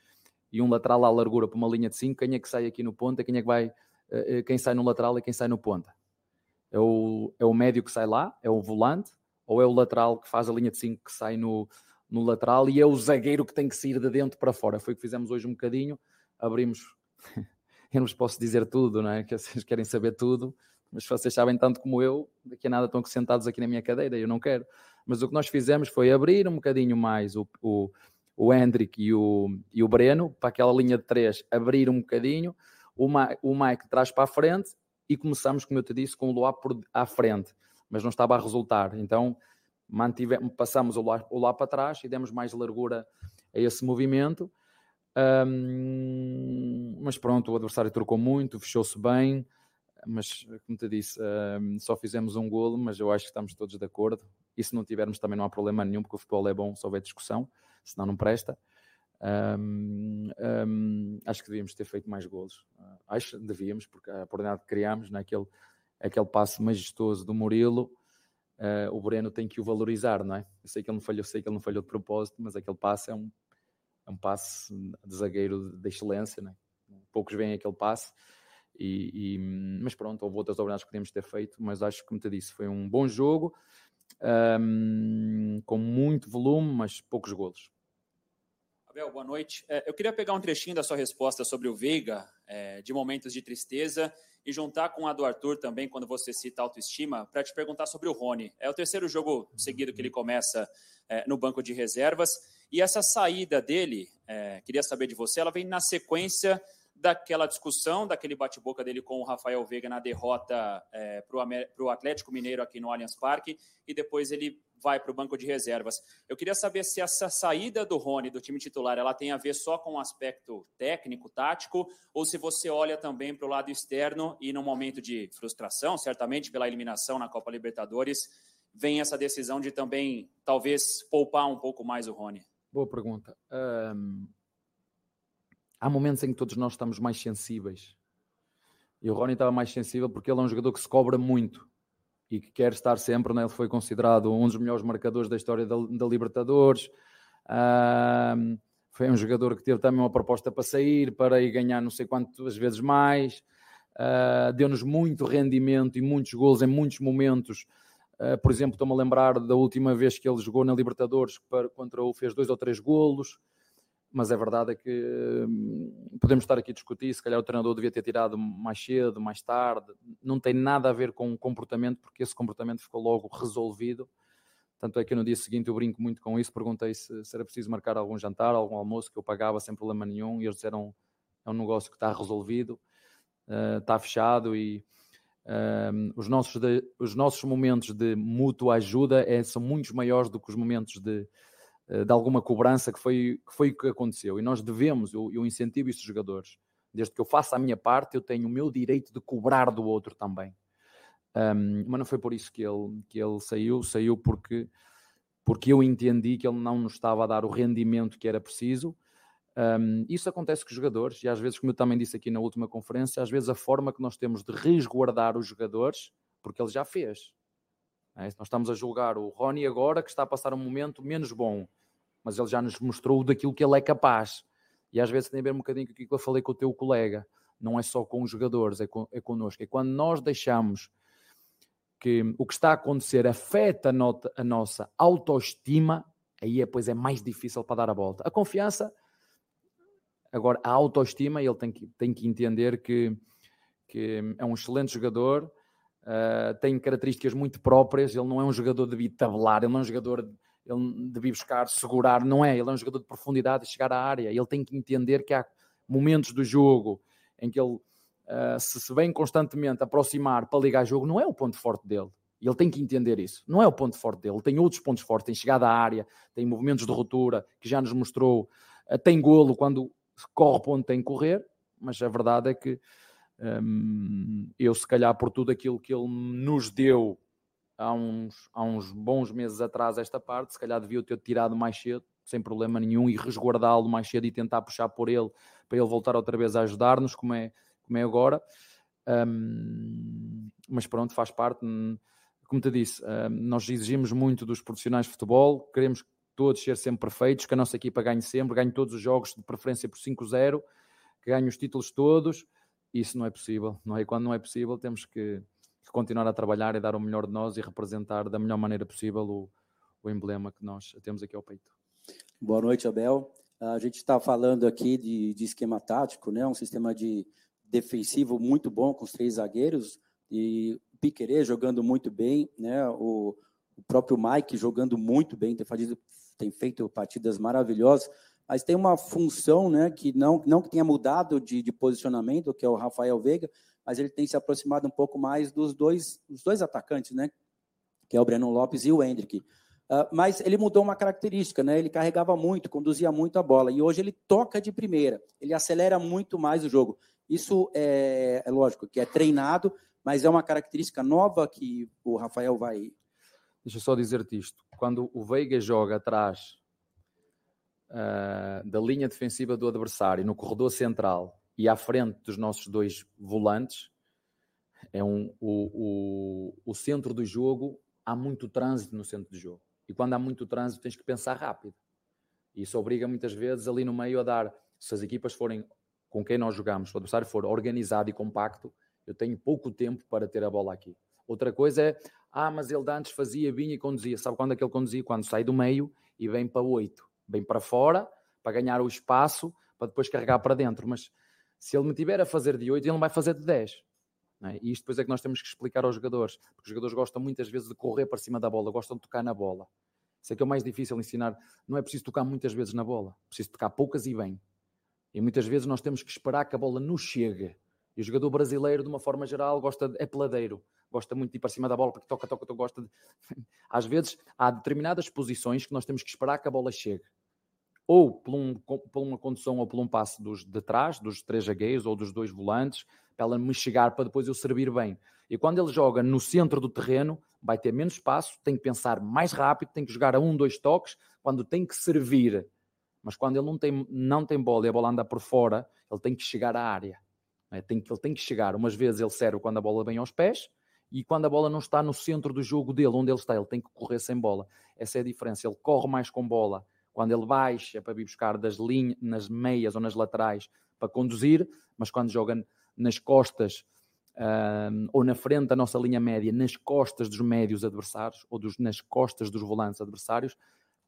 e um lateral à largura para uma linha de 5, quem é que sai aqui no ponta, quem é que vai, uh, uh, quem sai no lateral e quem sai no ponta? É o, é o médio que sai lá, é o volante, ou é o lateral que faz a linha de 5 que sai no, no lateral e é o zagueiro que tem que sair de dentro para fora. Foi o que fizemos hoje um bocadinho, abrimos. *laughs* Eu não vos posso dizer tudo, não é? Que vocês querem saber tudo, mas se vocês sabem tanto como eu, daqui a nada estão sentados aqui na minha cadeira, eu não quero. Mas o que nós fizemos foi abrir um bocadinho mais o, o, o Hendrick e o, e o Breno, para aquela linha de três abrir um bocadinho, o, Ma, o Mike traz para a frente e começamos, como eu te disse, com o Luá à frente, mas não estava a resultar. Então mantivemos, passamos o Luá, o Luá para trás e demos mais largura a esse movimento. Um, mas pronto, o adversário trocou muito, fechou-se bem, mas como te disse, um, só fizemos um golo, mas eu acho que estamos todos de acordo. E se não tivermos também não há problema nenhum, porque o futebol é bom se houver discussão, senão não presta. Um, um, acho que devíamos ter feito mais golos. Uh, acho que devíamos, porque a oportunidade que criámos naquele aquele passo majestoso do Murilo, uh, o Breno tem que o valorizar, não é? Eu sei que ele não falhou, sei que ele não falhou de propósito, mas aquele passo é um, é um passe de zagueiro de excelência, não é? Poucos veem aquele passe. E, e, mas pronto, houve outras oportunidades que podíamos ter feito, mas acho que, como te disse, foi um bom jogo, um, com muito volume, mas poucos golos. Abel, boa noite. É, eu queria pegar um trechinho da sua resposta sobre o Veiga, é, de momentos de tristeza, e juntar com a do Arthur também, quando você cita autoestima, para te perguntar sobre o Rony. É o terceiro jogo seguido que ele começa é, no banco de reservas, e essa saída dele, é, queria saber de você, ela vem na sequência daquela discussão, daquele bate-boca dele com o Rafael Veiga na derrota é, para o Atlético Mineiro aqui no Allianz Parque, e depois ele vai para o banco de reservas. Eu queria saber se essa saída do Rony do time titular ela tem a ver só com o aspecto técnico, tático, ou se você olha também para o lado externo e no momento de frustração, certamente pela eliminação na Copa Libertadores, vem essa decisão de também talvez poupar um pouco mais o Rony. Boa pergunta. Há momentos em que todos nós estamos mais sensíveis. E o Rony estava mais sensível porque ele é um jogador que se cobra muito e que quer estar sempre. Né? Ele foi considerado um dos melhores marcadores da história da, da Libertadores. Um, foi um jogador que teve também uma proposta para sair, para ir ganhar não sei quantas vezes mais. Uh, Deu-nos muito rendimento e muitos gols em muitos momentos. Uh, por exemplo, estou-me a lembrar da última vez que ele jogou na Libertadores para, contra o fez dois ou três golos mas a verdade é que hum, podemos estar aqui a discutir, se calhar o treinador devia ter tirado mais cedo, mais tarde, não tem nada a ver com o comportamento, porque esse comportamento ficou logo resolvido, tanto é que no dia seguinte eu brinco muito com isso, perguntei se, se era preciso marcar algum jantar, algum almoço, que eu pagava sem problema nenhum, e eles disseram, é um negócio que está resolvido, uh, está fechado, e uh, os, nossos de, os nossos momentos de mútua ajuda é, são muito maiores do que os momentos de de alguma cobrança que foi, que foi o que aconteceu. E nós devemos, eu, eu incentivo estes jogadores, desde que eu faça a minha parte, eu tenho o meu direito de cobrar do outro também. Um, mas não foi por isso que ele, que ele saiu, saiu porque, porque eu entendi que ele não nos estava a dar o rendimento que era preciso. Um, isso acontece com os jogadores, e às vezes, como eu também disse aqui na última conferência, às vezes a forma que nós temos de resguardar os jogadores, porque ele já fez. É? Nós estamos a julgar o Rony agora, que está a passar um momento menos bom, mas ele já nos mostrou daquilo que ele é capaz. E às vezes tem a ver um bocadinho com aquilo que eu falei com o teu colega. Não é só com os jogadores, é, com, é connosco. É quando nós deixamos que o que está a acontecer afeta a, nota, a nossa autoestima, aí é, pois é mais difícil para dar a volta. A confiança, agora a autoestima, ele tem que, tem que entender que, que é um excelente jogador, uh, tem características muito próprias. Ele não é um jogador de tabelar, ele não é um jogador de, de buscar segurar, não é. Ele é um jogador de profundidade e chegar à área. Ele tem que entender que há momentos do jogo em que ele uh, se, vem constantemente aproximar para ligar jogo, não é o ponto forte dele. Ele tem que entender isso. Não é o ponto forte dele. Ele tem outros pontos fortes. Tem chegada à área, tem movimentos de ruptura que já nos mostrou. Uh, tem golo quando corre para onde tem que correr. Mas a verdade é que eu, se calhar, por tudo aquilo que ele nos deu há uns, há uns bons meses atrás, esta parte, se calhar devia ter tirado mais cedo, sem problema nenhum, e resguardá-lo mais cedo e tentar puxar por ele para ele voltar outra vez a ajudar-nos, como é, como é agora. Um, mas pronto, faz parte. Como te disse, nós exigimos muito dos profissionais de futebol, queremos todos ser sempre perfeitos, que a nossa equipa ganhe sempre, ganhe todos os jogos, de preferência por 5-0, que ganhe os títulos todos isso não é possível, não é? E quando não é possível, temos que, que, continuar a trabalhar e dar o melhor de nós e representar da melhor maneira possível o, o emblema que nós temos aqui ao peito. Boa noite, Abel. A gente está falando aqui de, de, esquema tático, né? Um sistema de defensivo muito bom com os três zagueiros e o Piquerez jogando muito bem, né? O, o próprio Mike jogando muito bem, tem feito, tem feito partidas maravilhosas, mas tem uma função, né, que não, não que tenha mudado de, de posicionamento, que é o Rafael Veiga, mas ele tem se aproximado um pouco mais dos dois, dos dois atacantes, né, que é o Breno Lopes e o Hendrick. Uh, mas ele mudou uma característica, né? Ele carregava muito, conduzia muito a bola. E hoje ele toca de primeira, ele acelera muito mais o jogo. Isso é, é lógico que é treinado, mas é uma característica nova que o Rafael vai. Deixa eu só dizer-te isto. Quando o Veiga joga atrás uh, da linha defensiva do adversário, no corredor central e à frente dos nossos dois volantes, é um, o, o, o centro do jogo, há muito trânsito no centro do jogo. E quando há muito trânsito, tens que pensar rápido. Isso obriga muitas vezes ali no meio a dar, se as equipas forem com quem nós jogamos, se o adversário for organizado e compacto, eu tenho pouco tempo para ter a bola aqui. Outra coisa é, ah, mas ele antes fazia, vinha e conduzia. Sabe quando é que ele conduzia? Quando sai do meio e vem para oito. Vem para fora, para ganhar o espaço, para depois carregar para dentro. Mas se ele me tiver a fazer de oito, ele não vai fazer de dez. É? E isto depois é que nós temos que explicar aos jogadores, porque os jogadores gostam muitas vezes de correr para cima da bola, gostam de tocar na bola. Isso é que é o mais difícil ensinar. Não é preciso tocar muitas vezes na bola, preciso tocar poucas e bem. E muitas vezes nós temos que esperar que a bola nos chegue. E o jogador brasileiro, de uma forma geral, gosta de, é peladeiro, gosta muito de ir para cima da bola, porque toca, toca, toca, gosta de... *laughs* Às vezes há determinadas posições que nós temos que esperar que a bola chegue. Ou por, um, por uma condução ou por um passe dos de trás, dos três zagueiros ou dos dois volantes, para ela me chegar para depois eu servir bem. E quando ele joga no centro do terreno, vai ter menos espaço, tem que pensar mais rápido, tem que jogar a um, dois toques, quando tem que servir. Mas quando ele não tem, não tem bola e a bola anda por fora, ele tem que chegar à área. É? Tem, ele tem que chegar. Umas vezes ele serve quando a bola vem aos pés, e quando a bola não está no centro do jogo dele, onde ele está, ele tem que correr sem bola. Essa é a diferença. Ele corre mais com bola quando ele baixa para vir buscar das linhas, nas meias ou nas laterais para conduzir, mas quando joga nas costas ou na frente da nossa linha média, nas costas dos médios adversários ou dos, nas costas dos volantes adversários,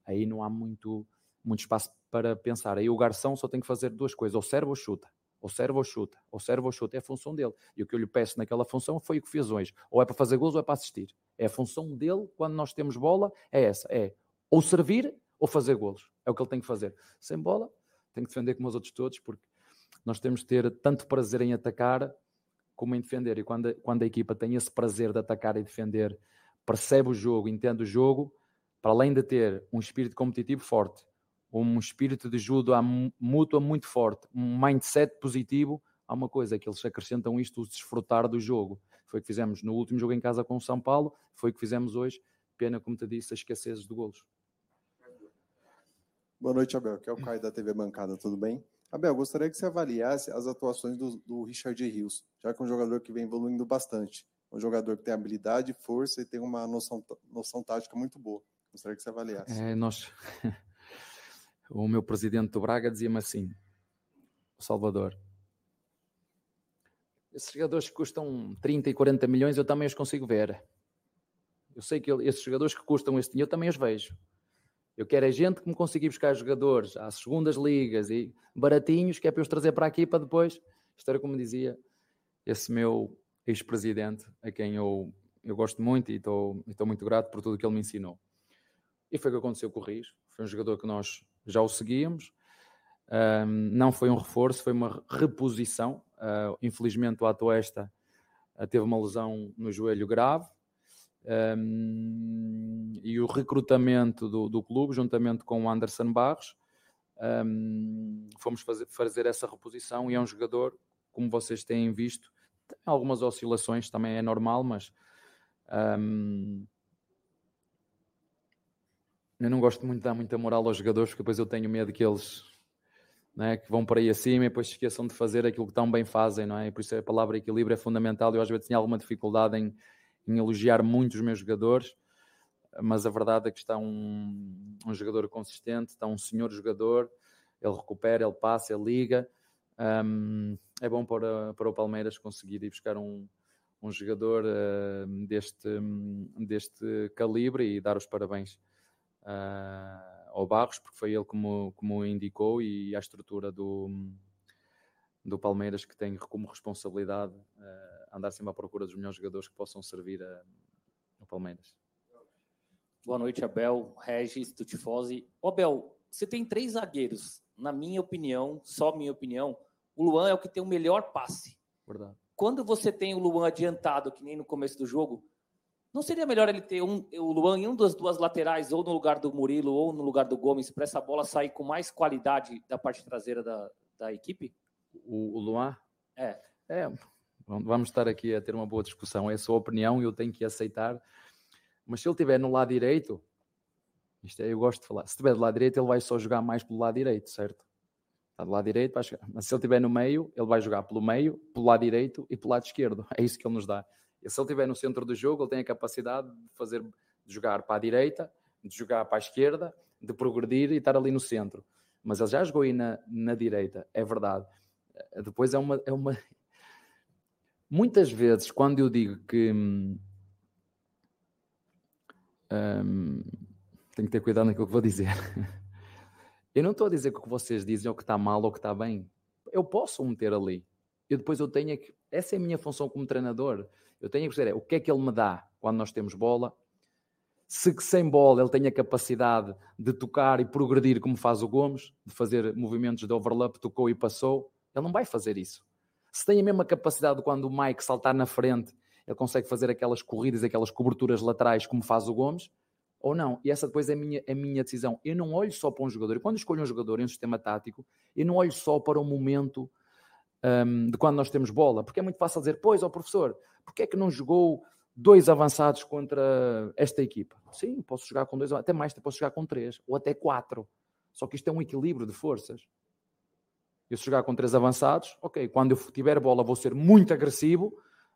aí não há muito, muito espaço para pensar. Aí o garçom só tem que fazer duas coisas: ou serve ou chuta. Serve ou chuta, ou serve ou chuta, é a função dele. E o que eu lhe peço naquela função foi o que fez hoje. Ou é para fazer gols ou é para assistir. É a função dele, quando nós temos bola, é essa: é ou servir ou fazer golos. É o que ele tem que fazer. Sem bola, tem que defender como os outros todos, porque nós temos de ter tanto prazer em atacar como em defender. E quando, quando a equipa tem esse prazer de atacar e defender, percebe o jogo, entende o jogo, para além de ter um espírito competitivo forte, um espírito de ajuda mútua muito forte, um mindset positivo, há uma coisa que eles acrescentam isto, o desfrutar do jogo. Foi o que fizemos no último jogo em casa com o São Paulo, foi o que fizemos hoje. Pena, como te disse, a escassez de golos. Boa noite, Abel. Que é o Caio da TV Bancada, tudo bem? Abel, gostaria que você avaliasse as atuações do, do Richard Rios, já que é um jogador que vem evoluindo bastante. Um jogador que tem habilidade, força e tem uma noção, noção tática muito boa. Gostaria que você avaliasse. É, nós... *laughs* o meu presidente do Braga dizia-me assim, Salvador, esses jogadores que custam 30 e 40 milhões eu também os consigo ver. Eu sei que esses jogadores que custam esse dinheiro eu também os vejo. Eu quero é gente que me consiga buscar jogadores às segundas ligas e baratinhos, que é para eu os trazer para aqui para depois. Era como dizia esse meu ex-presidente, a quem eu, eu gosto muito e estou, estou muito grato por tudo que ele me ensinou. E foi o que aconteceu com o Rios. Foi um jogador que nós já o seguíamos. Um, não foi um reforço, foi uma reposição. Uh, infelizmente, o Atoesta uh, teve uma lesão no joelho grave um, e o recrutamento do, do, clube, juntamente com o Anderson Barros, um, fomos fazer, fazer essa reposição e é um jogador, como vocês têm visto, tem algumas oscilações, também é normal, mas um, eu não gosto muito de dar muita moral aos jogadores, porque depois eu tenho medo que eles né, que vão para aí acima e depois se esqueçam de fazer aquilo que tão bem fazem, não é? E por isso a palavra equilíbrio é fundamental. Eu às vezes tinha alguma dificuldade em em elogiar muito os meus jogadores, mas a verdade é que está um, um jogador consistente, está um senhor jogador, ele recupera, ele passa, ele liga. Um, é bom para, para o Palmeiras conseguir ir buscar um, um jogador uh, deste, deste calibre e dar os parabéns uh, ao Barros, porque foi ele como, como indicou e a estrutura do, do Palmeiras que tem como responsabilidade uh, andar sempre à procura dos melhores jogadores que possam servir a, ao Palmeiras. Boa noite, Abel, Regis, Tutifose. Ô, Abel, você tem três zagueiros. Na minha opinião, só minha opinião, o Luan é o que tem o melhor passe. Verdade. Quando você tem o Luan adiantado, que nem no começo do jogo, não seria melhor ele ter um, o Luan em um das duas laterais, ou no lugar do Murilo, ou no lugar do Gomes, para essa bola sair com mais qualidade da parte traseira da, da equipe? O, o Luan? É. É, vamos estar aqui a ter uma boa discussão. É a sua opinião e eu tenho que aceitar. Mas se ele estiver no lado direito, isto é, eu gosto de falar, se estiver do lado direito, ele vai só jogar mais pelo lado direito, certo? Está do lado direito, vai jogar. Mas se ele estiver no meio, ele vai jogar pelo meio, pelo lado direito e pelo lado esquerdo. *laughs* É isso que ele nos dá. E se ele estiver no centro do jogo, ele tem a capacidade de fazer, de jogar para a direita, de jogar para a esquerda, de progredir e estar ali no centro. Mas ele já jogou aí na, na direita, é verdade. Depois é uma, é uma. Muitas vezes, quando eu digo que. Hum, hum, tenho que ter cuidado naquilo que vou dizer. *laughs* Eu não estou a dizer que o que vocês dizem é o que está mal ou o que está bem. Eu posso o meter ali. E depois eu tenho que. Essa é a minha função como treinador. Eu tenho que perceber é, o que é que ele me dá quando nós temos bola. Se sem bola ele tem a capacidade de tocar e progredir como faz o Gomes, de fazer movimentos de overlap, tocou e passou, ele não vai fazer isso. Se tem a mesma capacidade quando o Mike saltar na frente, ele consegue fazer aquelas corridas, aquelas coberturas laterais como faz o Gomes, ou não. E essa depois é a minha, a minha decisão. Eu não olho só para um jogador. Quando escolho um jogador em um sistema tático, eu não olho só para o momento um, de quando nós temos bola. Porque é muito fácil dizer, pois, ó professor, porque é que não jogou dois avançados contra esta equipa? Sim, posso jogar com dois, até mais, posso jogar com três, ou até quatro. Só que isto é um equilíbrio de forças. Eu se jogar com três avançados, ok, quando eu tiver bola vou ser muito agressivo,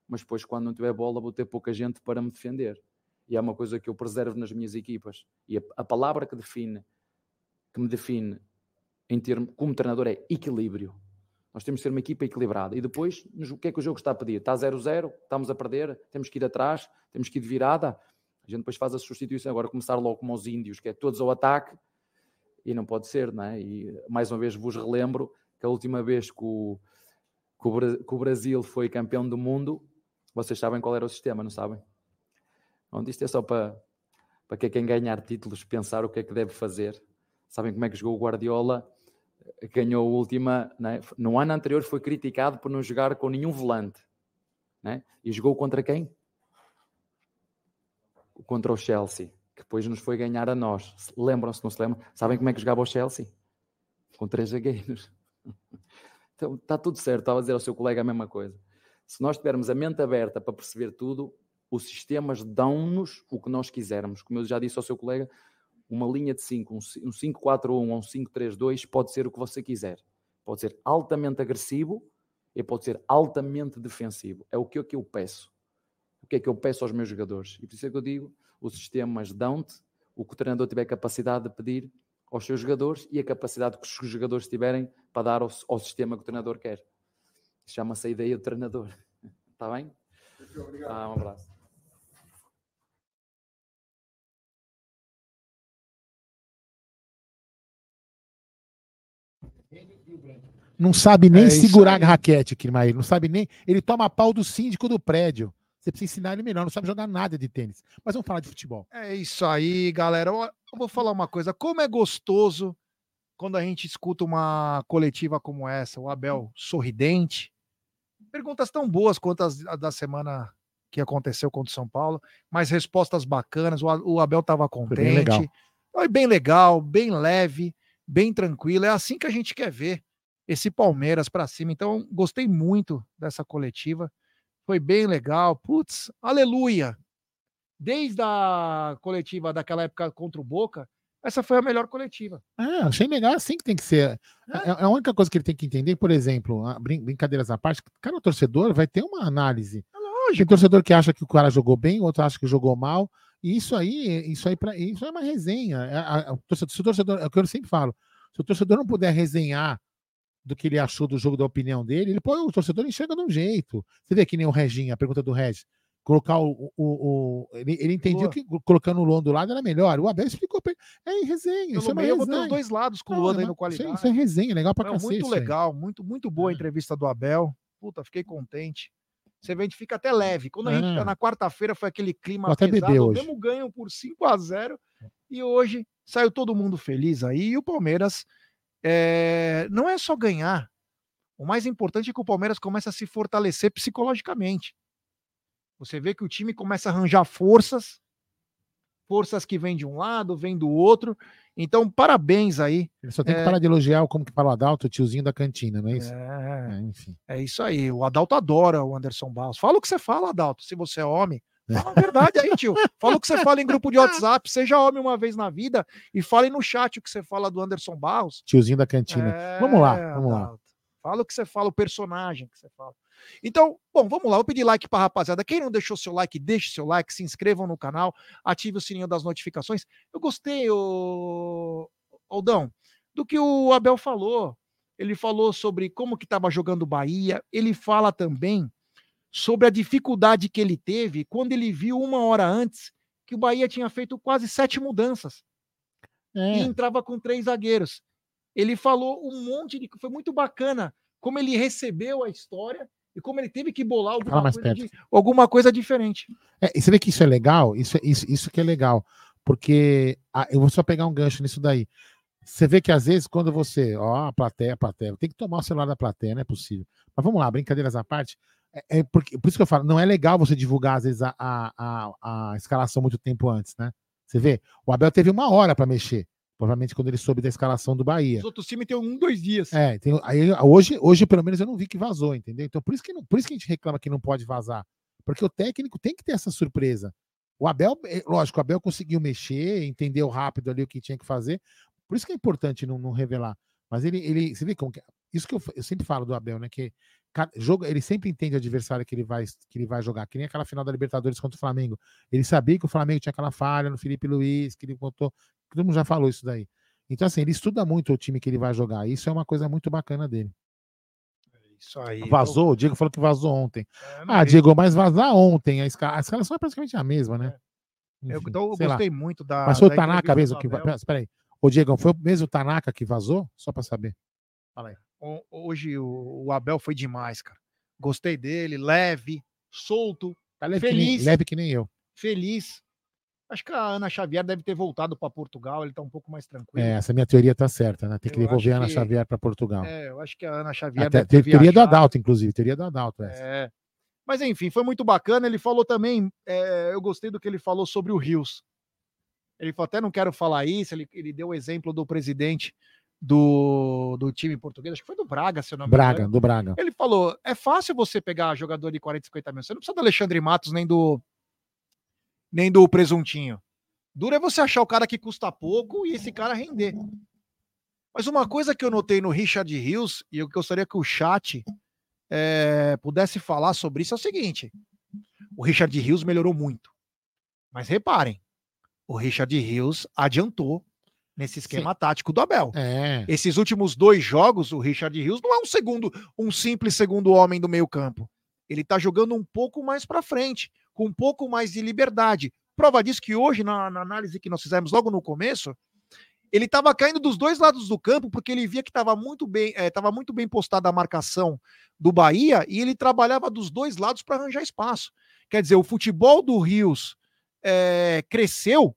mas depois quando não tiver bola vou ter pouca gente para me defender. E é uma coisa que eu preservo nas minhas equipas. E a, a palavra que define, que me define em termo, como treinador é equilíbrio. Nós temos de ser uma equipa equilibrada. E depois, o que é que o jogo está a pedir? Está 0-0, estamos a perder, temos que ir atrás, temos que ir de virada. A gente depois faz a substituição. Agora começar logo como os índios, que é todos ao ataque, e não pode ser, não é? E mais uma vez vos relembro que a última vez que o, que o, que o Brasil foi campeão do mundo, vocês sabem qual era o sistema, não sabem? Onde isto é só para, para que quem ganhar títulos pensar o que é que deve fazer. Sabem como é que jogou o Guardiola? Ganhou a última. Né? No ano anterior foi criticado por não jogar com nenhum volante. Né? E jogou contra quem? Contra o Chelsea, que depois nos foi ganhar a nós. Lembram-se, não se lembram? Sabem como é que jogava o Chelsea? Com três zagueiros. Então está tudo certo. Estava a dizer ao seu colega a mesma coisa. Se nós tivermos a mente aberta para perceber tudo, os sistemas dão-nos o que nós quisermos. Como eu já disse ao seu colega, uma linha de 5, um 5-4-1 ou um 5-3-2 pode ser o que você quiser. Pode ser altamente agressivo e pode ser altamente defensivo. É o que, é que eu peço. O que é que eu peço aos meus jogadores? E por isso é que eu digo, os sistemas dão-te o que o treinador tiver capacidade de pedir aos seus jogadores e a capacidade que os jogadores tiverem para dar ao, ao sistema que o treinador quer. Chama-se a ideia do treinador. Está *laughs* bem? Ah, um abraço. Não sabe nem É segurar aí. a raquete, Kirmaí. Não sabe nem. Ele toma pau do síndico do prédio. Você precisa ensinar ele melhor. Não sabe jogar nada de tênis. Mas vamos falar de futebol. É isso aí, galera. Eu vou falar uma coisa. Como é gostoso quando a gente escuta uma coletiva como essa, o Abel sorridente. Perguntas tão boas quanto as da semana que aconteceu contra o São Paulo, mas respostas bacanas. O Abel estava contente. bem legal. Foi bem legal, bem leve, bem tranquilo. É assim que a gente quer ver esse Palmeiras para cima. Então, gostei muito dessa coletiva. Foi bem legal. Putz, aleluia. Desde a coletiva daquela época contra o Boca, essa foi a melhor coletiva. Ah, achei legal, assim que tem que ser. É, é a única coisa que ele tem que entender, por exemplo, brincadeiras à parte, cada torcedor vai ter uma análise. Tem torcedor que acha que o cara jogou bem, outro acha que jogou mal. E isso aí, isso aí para isso é uma resenha. É, a- a- o torcedor, se o torcedor, é o que eu sempre falo. Se o torcedor não puder resenhar do que ele achou do jogo, da opinião dele, ele pô, o torcedor enxerga de um jeito. Você vê que nem o Reginho, a pergunta do Regis. Colocar o. o, o- ele, ele entendia Luan. que colocando o Luan do lado era melhor. O Abel explicou pra ele. É em resenha. Isso é Pelo uma meio, eu botei resenha. os dois lados com o Luan é aí uma- no isso é- qualidade. Isso é resenha, legal pra Não, cacete. muito isso legal, muito, muito boa a entrevista do Abel. Puta, fiquei contente. Você vê, a gente fica até leve. Quando a gente É. na quarta-feira foi aquele clima Vou até beber hoje. mesmo ganho por 5 a 0 e hoje saiu todo mundo feliz aí. E o Palmeiras é, não é só ganhar. O mais importante é que o Palmeiras começa a se fortalecer psicologicamente. Você vê que o time começa a arranjar forças, forças que vêm de um lado, vêm do outro. Então, parabéns aí. Ele só tem que É, parar de elogiar, o- como que fala o Adalto, o tiozinho da cantina, não é isso? É, enfim. é isso aí. O Adalto adora o Anderson Barros. Fala o que você fala, Adalto, se você é homem. Fala a verdade aí, tio. Fala o que você fala em grupo de WhatsApp. Seja homem uma vez na vida e fale no chat o que você fala do Anderson Barros. Tiozinho da cantina. vamos lá, É, vamos lá. Adalto. Fala o que você fala, o personagem que você fala. Então, bom, vamos lá. Vou pedir like para rapaziada. Quem não deixou seu like, deixe seu like, se inscrevam no canal, ative o sininho das notificações. Eu gostei, o Aldão, do que o Abel falou. Ele falou sobre como que estava jogando o Bahia. Ele fala também sobre a dificuldade que ele teve quando ele viu uma hora antes que o Bahia tinha feito quase sete mudanças É. e entrava com três zagueiros. Ele falou um monte de. Foi muito bacana como ele recebeu a história e como ele teve que bolar alguma coisa, di- alguma coisa diferente. É, e você vê que isso é legal? Isso, é- isso, isso que é legal. Porque ah, eu vou só pegar um gancho nisso daí. Você vê que às vezes, quando você. Ó, a plateia, a plateia. Tem que tomar o celular da plateia, não é possível. Mas vamos lá, brincadeiras à parte. É, é porque, por isso que eu falo, não é legal você divulgar, às vezes, a, a, a, a escalação muito tempo antes, né? Você vê, o Abel teve uma hora para mexer. Provavelmente quando ele soube da escalação do Bahia. Os outros times têm um, dois dias. É, tem- aí, hoje, hoje, pelo menos, eu não vi que vazou, entendeu? Então, por isso que, não- por isso que a gente reclama que não pode vazar. Porque o técnico tem que ter essa surpresa. O Abel, é, lógico, o Abel conseguiu mexer, entendeu rápido ali o que tinha que fazer. Por isso que é importante não, não revelar. Mas ele, ele, você vê como que. é? Isso que eu, eu sempre falo do Abel, né? Que jogo, ele sempre entende o adversário que ele, vai, que ele vai jogar. Que nem aquela final da Libertadores contra o Flamengo. Ele sabia que o Flamengo tinha aquela falha no Felipe Luiz, que ele botou. Todo mundo já falou isso daí. Então, assim, ele estuda muito o time que ele vai jogar. Isso é uma coisa muito bacana dele. Isso aí. Vazou, o Diego falou que vazou ontem. não ah, vi. Diego, mas vazar ontem. A, escala, a escalação é praticamente a mesma, né? Eu, Enfim, então, eu lá. gostei muito da. Mas foi da o Tanaka mesmo que. Abel. Espera aí. Ô, Diego, foi mesmo o Tanaka que vazou? Só pra saber. Fala aí. Hoje o, o Abel foi demais, cara. Gostei dele, leve, solto, Tá leve que, feliz. nem, leve que nem eu. Feliz. Acho que a Ana Xavier deve ter voltado para Portugal, ele tá um pouco mais tranquilo. É, essa minha teoria tá certa, né? Tem que Eu devolver a Ana que- Xavier pra Portugal. É, eu acho que a Ana Xavier Até, deve ter te- teoria do viajado. Adalto, inclusive. Teoria do Adalto. Essa. É. Mas enfim, foi muito bacana. Ele falou também, é, eu gostei do que ele falou sobre o Rios. Ele falou, até não quero falar isso, ele, ele deu o exemplo do presidente do, do time português, acho que foi do Braga, se eu não me Braga, do Braga. Ele falou: é fácil você pegar jogador de 40, 50 mil. Você não precisa do Alexandre Matos nem do nem do presuntinho. Duro é você achar o cara que custa pouco e esse cara render. Mas uma coisa que eu notei no Richard Rios, e eu gostaria que o chat eh, pudesse falar sobre isso, é o seguinte: o Richard Rios melhorou muito. Mas reparem, o Richard Rios adiantou nesse esquema tático do Abel. É. Esses últimos dois jogos, o Richard Rios não é um segundo, um simples segundo homem do meio-campo. Ele tá jogando um pouco mais para frente, com um pouco mais de liberdade. Prova disso que hoje, na, na análise que nós fizemos logo no começo, ele estava caindo dos dois lados do campo, porque ele via que estava muito bem, estava muito bem postada a marcação do Bahia e ele trabalhava dos dois lados para arranjar espaço. Quer dizer, o futebol do Rios eh, cresceu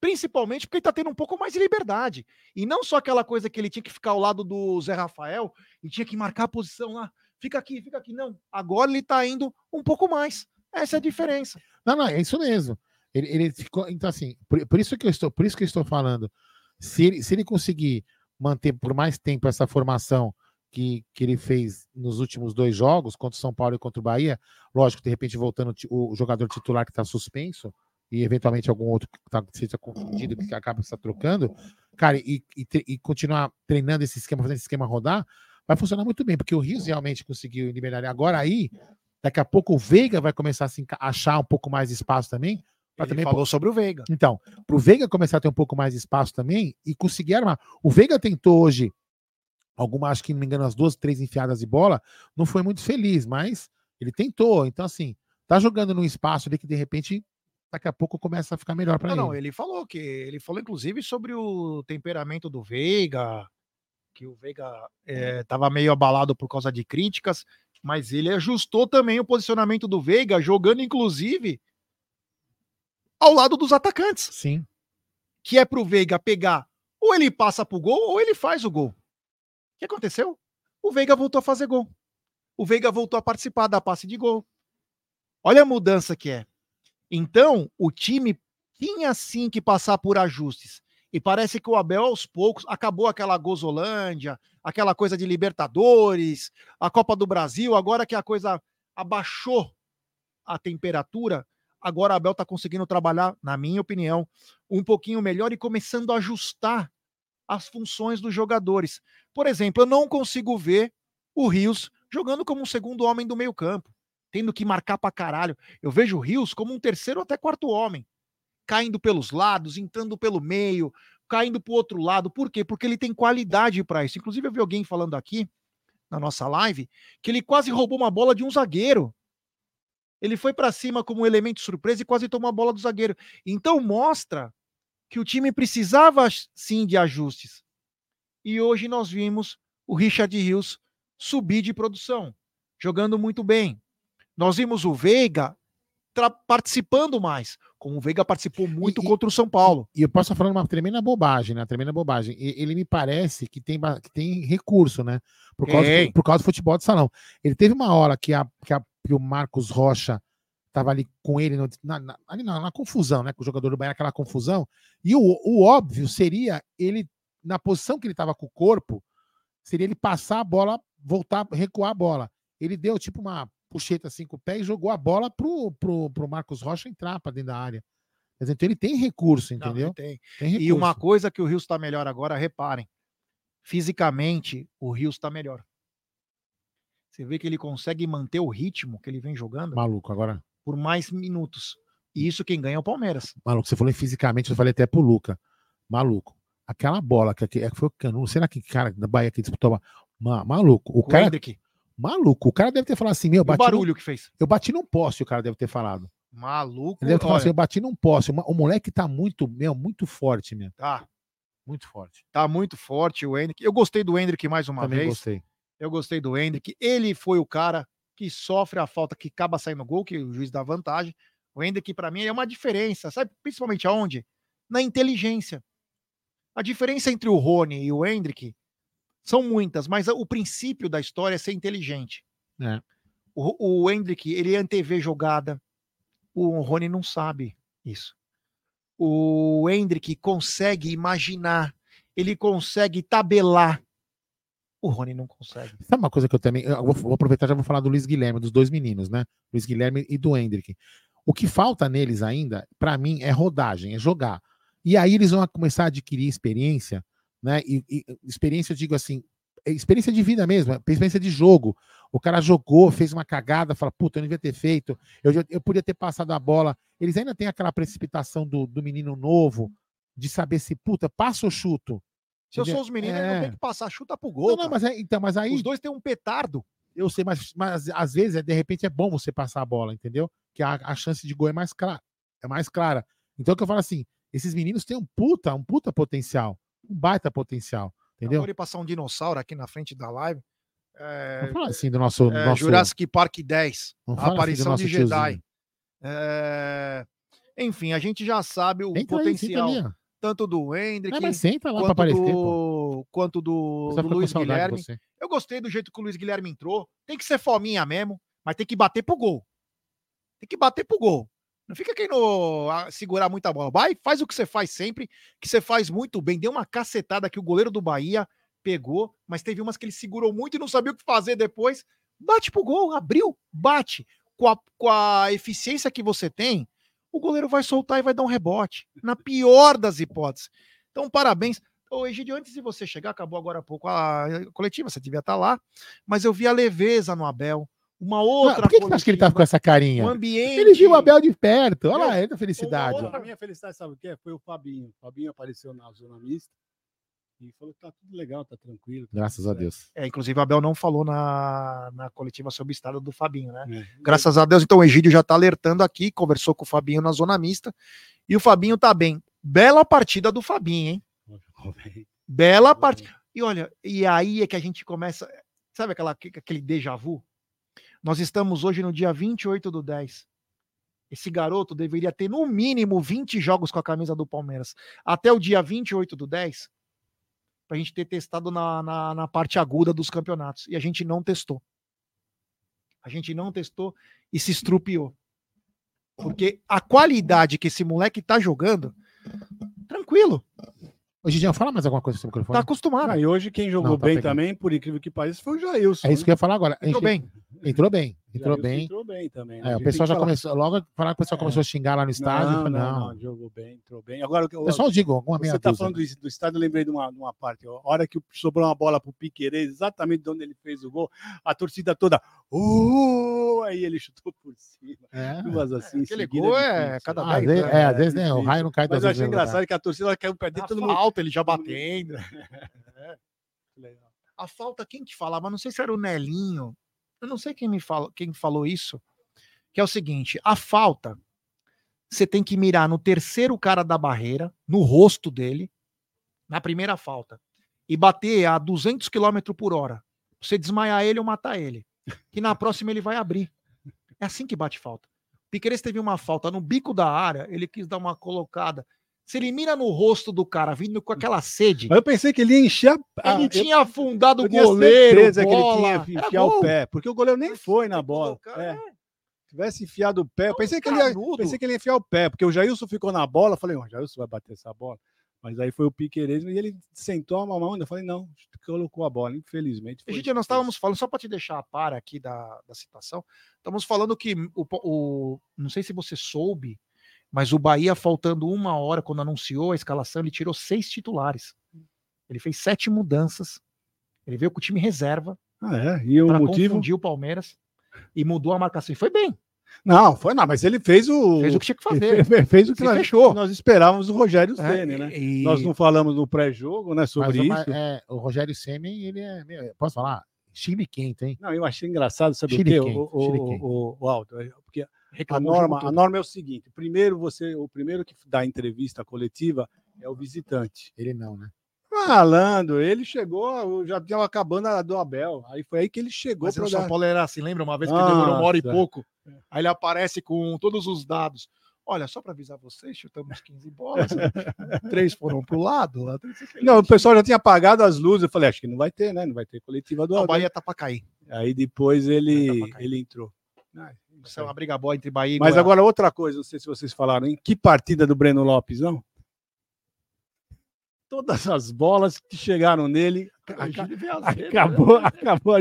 principalmente porque ele está tendo um pouco mais de liberdade. E não só aquela coisa que ele tinha que ficar ao lado do Zé Rafael e tinha que marcar a posição lá, fica aqui, fica aqui. Não, agora ele está indo um pouco mais. Essa é a diferença. Não, não, é isso mesmo. Ele, ele ficou. Então, assim, por, por isso que eu estou, por isso que eu estou falando. Se ele, se ele conseguir manter por mais tempo essa formação que, que ele fez nos últimos dois jogos, contra o São Paulo e contra o Bahia, lógico, de repente voltando ti- o jogador titular que está suspenso, e eventualmente algum outro que tá, seja confundido, que acaba se trocando, cara, e, e, e continuar treinando esse esquema, fazendo esse esquema rodar, vai funcionar muito bem, porque o Rios realmente conseguiu liberar. Agora aí, daqui a pouco o Veiga vai começar a se achar um pouco mais de espaço também. Ele também falou sobre o Veiga. Então, para o Veiga começar a ter um pouco mais de espaço também e conseguir armar. O Veiga tentou hoje, alguma, acho que não me engano, as duas, três enfiadas de bola, não foi muito feliz, mas ele tentou. Então, assim, tá jogando num espaço ali que de repente daqui a pouco começa a ficar melhor para ele. não, ele falou que ele falou inclusive sobre o temperamento do Veiga, que o Veiga estava meio abalado por causa de críticas, Mas ele ajustou também o posicionamento do Veiga, jogando inclusive ao lado dos atacantes. Sim. Que é pro Veiga pegar, ou ele passa pro gol, ou ele faz o gol. O que aconteceu? O Veiga voltou a fazer gol. O Veiga voltou a participar da passe de gol. Olha a mudança que é. Então, o time tinha sim que passar por ajustes. E parece que o Abel, aos poucos, acabou aquela Gozolândia, aquela coisa de Libertadores, a Copa do Brasil, agora que a coisa abaixou a temperatura, agora o Abel está conseguindo trabalhar, na minha opinião, um pouquinho melhor e começando a ajustar as funções dos jogadores. Por exemplo, eu não consigo ver o Rios jogando como um segundo homem do meio-campo, tendo que marcar pra caralho. Eu vejo o Rios como um terceiro até quarto homem, caindo pelos lados, entrando pelo meio, caindo pro outro lado. Por quê? Porque ele tem qualidade para isso. Inclusive, eu vi alguém falando aqui na nossa live que ele quase roubou uma bola de um zagueiro. Ele foi para cima como um elemento surpresa e quase tomou a bola do zagueiro. Então mostra que o time precisava sim de ajustes. E hoje nós vimos o Richard Rios subir de produção, jogando muito bem. Nós vimos o Veiga participando mais, como o Veiga participou muito E- contra o São Paulo. E eu posso estar falando uma tremenda bobagem, né? Tremenda bobagem. E- Ele me parece que tem, que tem recurso, né? Por causa, do, por causa do futebol de salão. Ele teve uma hora que, a, que, a- que o Marcos Rocha estava ali com ele no- na, na- ali na, na confusão, né? Com o jogador do Bahia, aquela confusão. E o, o óbvio seria ele, na posição que ele estava com o corpo, seria ele passar a bola, voltar, recuar a bola. Ele deu tipo uma puxeta assim com o pé e jogou a bola pro, pro, pro Marcos Rocha entrar para dentro da área. Então ele tem recurso, Não, entendeu? ele tem. Tem E uma recurso. coisa que o Rios está melhor agora, reparem. Fisicamente, o Rios está melhor. Você vê que ele consegue manter o ritmo que ele vem jogando Maluco, agora. por mais minutos. E isso quem ganha é o Palmeiras. Maluco, você falou em fisicamente, eu falei até pro Luca. Maluco. Aquela bola que, que, que foi o Canu, será que cara da Bahia que disputou? Ma, maluco. O o cara. Hendrick. Maluco. O cara deve ter falado assim: meu, E o bati barulho num- que fez. eu bati num poste, o cara deve ter falado. Maluco. Ele deve ter falado assim: eu bati num poste. O moleque tá muito, meu, muito forte, meu. tá, Muito forte. tá muito forte o Hendrick. Eu gostei do Hendrick mais uma Também vez. gostei. Eu gostei do Hendrick. Ele foi o cara que sofre a falta que acaba saindo gol, que o juiz dá vantagem. O Hendrick, para mim, é uma diferença. Sabe principalmente aonde? Na inteligência. A diferença entre o Rony e o Hendrick são muitas, mas o princípio da história é ser inteligente. É. O, o Hendrick, ele antevê jogada. O Rony não sabe isso. O Hendrick consegue imaginar, ele consegue tabelar. O Rony não consegue. Sabe uma coisa que eu também. Eu vou, aproveitar já vou falar do Luiz Guilherme, dos dois meninos, né? Luiz Guilherme e do Hendrick. O que falta neles ainda, pra mim, é rodagem, é jogar. E aí eles vão começar a adquirir experiência, né? E, e experiência, eu digo assim, é experiência de vida mesmo, é experiência de jogo. O cara jogou, fez uma cagada, fala, puta, eu não devia ter feito, eu, eu podia ter passado a bola. Eles ainda têm aquela precipitação do, do menino novo, de saber se, puta, passa ou chuto. Se eu sou os meninos, É. não tem que passar, chuta pro gol. Não, não, mas, é- então, mas aí. Os dois têm um petardo. Eu sei, mas, mas às vezes, é, de repente, é bom você passar a bola, entendeu? Que a, a chance de gol é mais clara. É mais clara. Então, o que eu falo assim, esses meninos têm um puta, um puta potencial. Um baita potencial. Entendeu? De passar um dinossauro aqui na frente da live. É, Não fala assim do nosso. é, nosso Jurassic Park 10. Não a assim aparição nosso de Jedi. É, Enfim, a gente já sabe o aí, senta potencial ó. tanto do Hendrick quanto, aparecer, do, quanto do, do Luiz Guilherme. Eu gostei do jeito que o Luiz Guilherme entrou. Tem que ser fominha mesmo, mas tem que bater pro gol. Tem que bater pro gol. Não fica querendo ah, segurar muita bola. Vai, faz o que você faz sempre, que você faz muito bem. Deu uma cacetada que o goleiro do Bahia pegou, mas teve umas que ele segurou muito e não sabia o que fazer depois. Bate pro gol, abriu, bate. Com a, com a eficiência que você tem, o goleiro vai soltar e vai dar um rebote. Na pior das hipóteses. Então, parabéns. Ô, Egidio, antes de você chegar, acabou agora há pouco a coletiva, você devia estar lá, mas eu vi a leveza no Abel. Uma outra. Por que, que você acha que ele tá com essa carinha? Um ambiente. Ele viu o Abel de perto. Olha lá, da felicidade. A minha felicidade, sabe o que é? Foi o Fabinho. O Fabinho apareceu na zona mista e falou que tá tudo legal, tá tranquilo. tá Graças tudo a. Deus. É, inclusive, o Abel não falou na, na coletiva sobre o estado do Fabinho, né? É. Graças a Deus, então o Egídio já tá alertando aqui, conversou com o Fabinho na zona mista, e o Fabinho tá bem. Bela partida do Fabinho, hein? Bela partida. E olha, e aí é que a gente começa. Sabe aquela, aquele déjà vu? Nós estamos hoje no dia 28 do 10. Esse garoto deveria ter no mínimo 20 jogos com a camisa do Palmeiras. Até o dia 28 do 10, para a gente ter testado na, na, na parte aguda dos campeonatos. E a gente não testou. A gente não testou e se estrupiou. Porque a qualidade que esse moleque tá jogando, tranquilo. Hoje em dia, fala mais alguma coisa sobre o microfone. Tá acostumado. Ah, e hoje quem jogou Não, tá bem pegando. também, por incrível que pareça, foi o Jailson. É isso que eu ia falar agora. Entrou bem. Entrou bem. Entrou bem. Entrou bem também. né? É, o pessoal já falar. começou, logo falar que o pessoal começou a xingar lá no estádio. eu Não, falei, não, não. não, jogou bem, entrou bem. Agora, o que eu- Pessoal, digo, alguma Você está falando do, do estádio, eu lembrei de uma, de uma parte. ó. A hora que sobrou uma bola pro Piquerez, exatamente de onde ele fez o gol, a torcida toda. Uh! Aí ele *laughs* chutou por cima. É. Duas assim. Aquele seguida, gol é difícil. cada Ah, vezes- né? é, às vezes, né, o raio não cai Mas eu achei engraçado que a torcida caiu A todo mundo. falta, ele já batendo. *laughs* É. Legal. A falta, quem que falava? Não sei se era o Nelinho. Eu não sei quem me falou, quem falou isso. Que é o seguinte: a falta, você tem que mirar no terceiro cara da barreira, no rosto dele, na primeira falta, e bater a 200 km por hora. Você desmaiar ele ou matar ele. Que na próxima ele vai abrir. É assim que bate falta. Piqueires teve uma falta no bico da área, ele quis dar uma colocada. Se ele mira no rosto do cara, vindo com aquela sede. Eu pensei que ele ia encher a. Ele eu- tinha afundado o goleiro. certeza que ele bola. tinha Era enfiar o pé, porque o goleiro nem foi na bola. É. Tivesse enfiado o pé, eu pensei que, ele ia, pensei que ele ia enfiar o pé, porque o Jailson ficou na bola, falei, o Jailson vai bater essa bola. Mas aí foi o Piqueires e ele sentou a mão, eu falei, não, colocou a bola, infelizmente. foi Gente, nós estávamos falando, só para te deixar a par aqui da, da citação, estamos falando que o, o- Não sei se você soube, mas o Bahia, faltando uma hora, quando anunciou a escalação, ele tirou seis titulares. Ele fez sete mudanças. Ele veio com o time reserva. Ah, é? E o motivo? confundir o Palmeiras. E mudou a marcação. E foi bem. Não, foi não, mas ele fez o. Fez o que tinha que fazer. fe- Fez o que nós, fechou. nós esperávamos do Rogério É, Ceni, né? e- Nós não falamos no pré-jogo, né, sobre Mas, isso. é, o Rogério Semi, ele é. meu, posso falar? Chile quente, hein? Não, eu achei engraçado, sabe o Chile quê, quente, o, o, o, o Aldo? Porque a o norma, a norma é o seguinte: primeiro você, o primeiro que dá entrevista coletiva é o visitante. Ele não, né? Falando, ele chegou, já tinha acabando a do Abel. Aí foi aí que ele chegou Mas para o São Paulo era assim, lembra uma vez que demorou uma hora e pouco? Aí ele aparece com todos os dados. Olha, só para avisar vocês, chutamos 15 bolas, *laughs* três foram pro lado. a três- Não, o pessoal já tinha apagado as luzes. Eu falei, acho que não vai ter, né? Não vai ter coletiva do O Abel. Bahia tá para cair. Aí depois ele, ele entrou. Isso é uma briga boa entre Bahia e Mas Goiás. agora outra coisa, não sei se vocês falaram, em que partida do Breno Lopes, não? Todas as bolas que chegaram nele, aca- né? acabou, *laughs* acabou,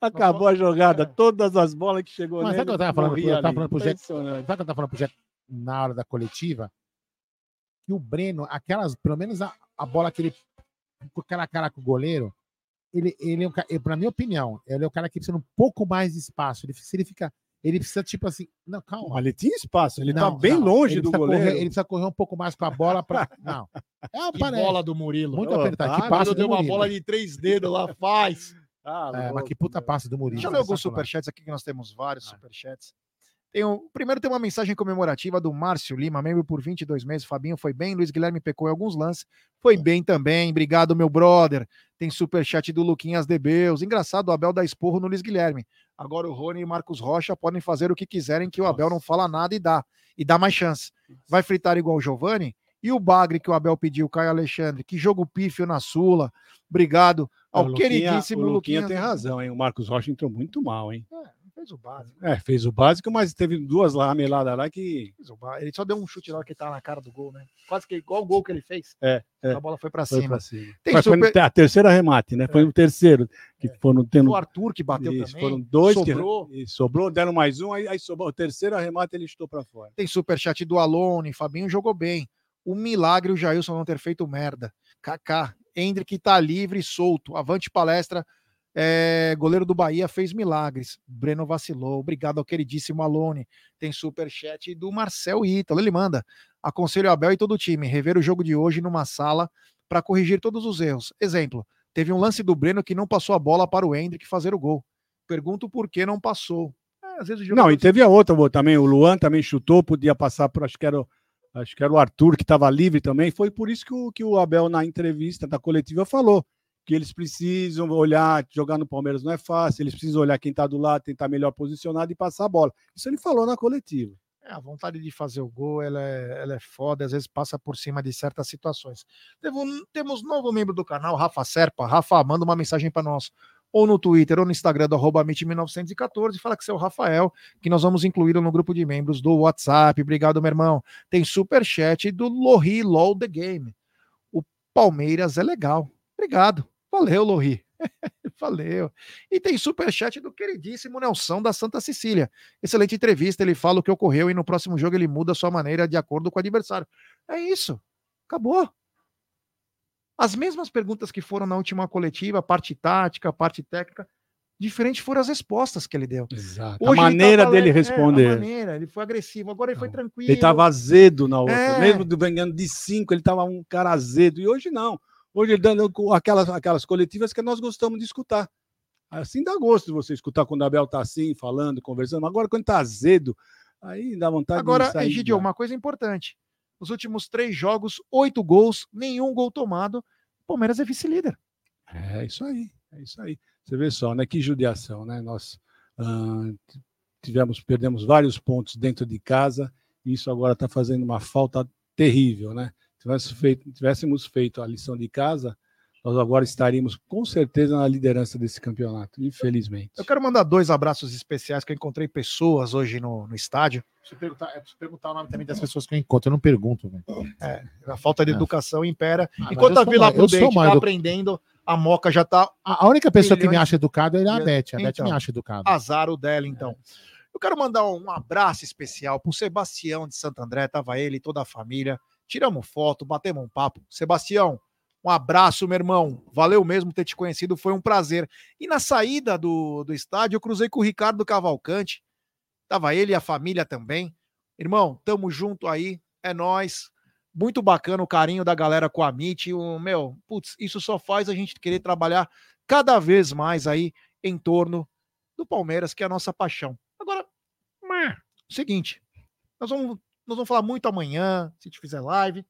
acabou a jogada. Todas as bolas que chegou Mas nele. sabe o que eu tava falando? Eu tava falando pro Jet, sabe Impressionante. o que eu tava falando pro na hora da coletiva? Que o Breno, aquelas, pelo menos a, a bola que ele. Com aquela cara com o goleiro, ele, ele é um cara, pra minha opinião, ele é o cara que precisa de um pouco mais de espaço. Ele, se ele fica. Ele precisa, tipo assim. Não, calma. Mas ele tinha espaço, ele tá Não, bem não, longe do goleiro. correr- ele precisa correr um pouco mais com a bola para. *laughs* Não. É uma parede. bola do Murilo. Muito apertado. para, Que passe eu dei do uma Murilo. bola de três dedos lá, faz. Ah, É, mas que puta passe do Murilo. Deixa eu ler alguns superchats aqui, que nós temos vários superchats. Tem um, primeiro tem uma mensagem comemorativa do Márcio Lima, membro por 22 meses. Fabinho foi bem, Luiz Guilherme pecou em alguns lances. Foi bem também, obrigado, meu brother. Tem superchat do Luquinhas Debeus. Engraçado, o Abel dá esporro no Luiz Guilherme. Agora o Rony e Marcos Rocha podem fazer o que quiserem, que o Abel não fala nada e dá. E dá mais chance. Vai fritar igual o Giovani? E o Bagre que o Abel pediu, Caio Alexandre? Que jogo pífio na Sula. Obrigado ao O Luquinha- queridíssimo o Luquinha Luquinhas. tem razão, hein? O Marcos Rocha entrou muito mal, hein? Fez o básico. É, fez o básico, mas teve duas rameladas lá que. Ele só deu um chute lá que tá na cara do gol, né? Quase que igual o gol que ele fez. É, é. A bola foi pra Foi cima. pra cima. Foi super- no- a terceira remate, né? Foi o terceiro. Que foram tendo. O Arthur que bateu Isso, também. Foram dois Sobrou. que. e sobrou, deram mais um, aí, aí sobrou. O terceiro remate ele chutou pra fora. Tem superchat do Alone, Fabinho jogou bem. O milagre o Jailson não ter feito merda. Kaká, Hendrick tá livre e solto. Avante palestra. É, goleiro do Bahia fez milagres. Breno vacilou. Obrigado ao queridíssimo Alone. Tem superchat do Marcel Ítalo. Ele manda. Aconselho o Abel e todo o time rever o jogo de hoje numa sala para corrigir todos os erros. Exemplo: teve um lance do Breno que não passou a bola para o Hendrick fazer o gol. Pergunto por que não passou. É, às vezes o Não, e teve a outra também. O Luan também chutou, podia passar por. Acho que era, o- acho que era o Arthur que estava livre também. Foi por isso que o, que o Abel, na entrevista da coletiva, falou que eles precisam olhar, jogar no Palmeiras não é fácil, eles precisam olhar quem está do lado, tentar melhor posicionado e passar a bola. Isso ele falou na coletiva. É, a vontade de fazer o gol, ela é, ela é foda, às vezes passa por cima de certas situações. Temos novo membro do canal, Rafa Serpa. Rafa, manda uma mensagem para nós, ou no Twitter, ou no Instagram do arroba Amit1914, fala que você é Rafael, que nós vamos incluí-lo no grupo de membros do WhatsApp. Obrigado, meu irmão. Tem superchat do Lohri LOL The Game. O Palmeiras é legal. Obrigado. Valeu, Lohri. *laughs* Valeu. E tem superchat do queridíssimo Nelson da Santa Cecília. Excelente entrevista. Ele fala o que ocorreu e no próximo jogo ele muda a sua maneira de acordo com o adversário. É isso. Acabou. As mesmas perguntas que foram na última coletiva, parte tática, parte técnica, diferente foram as respostas que ele deu. Exato. Hoje a ele maneira tava dele le- é, responder. a maneira, ele foi agressivo. Agora ele foi tranquilo. Ele estava azedo na outra. É. Mesmo do ganhando de cinco, ele estava um cara azedo. E hoje não. Hoje ele dando aquelas, aquelas coletivas que nós gostamos de escutar. Assim dá gosto de você escutar quando o Abel tá assim, falando, conversando. Agora, quando tá azedo, aí dá vontade Agora, de sair. Egidio, uma coisa importante. Nos últimos três jogos, oito gols, nenhum gol tomado. Palmeiras é vice-líder. É isso aí, é isso aí. Você vê só, né? Que judiação, né? Nós ah, tivemos, perdemos vários pontos dentro de casa, e isso agora está fazendo uma falta terrível, né? Tivesse feito, tivéssemos feito a lição de casa, nós agora estaríamos com certeza na liderança desse campeonato, infelizmente. Eu quero mandar dois abraços especiais, que eu encontrei pessoas hoje no, no estádio. Deixa eu perguntar, é, preciso perguntar o nome também das pessoas que eu encontro. Eu não pergunto, velho. É, a falta de É. educação impera. Ah, Enquanto eu a Vila mal- eu sou Prudente está aprendendo, a Moca já está. A a única pessoa que me milhões- acha educado é a Beth. A Beth Então, me acha educado. Azar o dela, então. Eu quero mandar um abraço especial pro Sebastião de Santo André, tava ele e toda a família. Tiramos foto, batemos um papo. Sebastião, um abraço, meu irmão. Valeu mesmo ter te conhecido, foi um prazer. E na saída do, do estádio, eu cruzei com o Ricardo Cavalcante. Tava ele e a família também. Irmão, tamo junto aí, é nós. Muito bacana o carinho da galera com a MIT. O, meu, putz, isso só faz a gente querer trabalhar cada vez mais aí em torno do Palmeiras, que é a nossa paixão. Agora, seguinte, nós vamos, nós vamos falar muito amanhã, se te fizer live.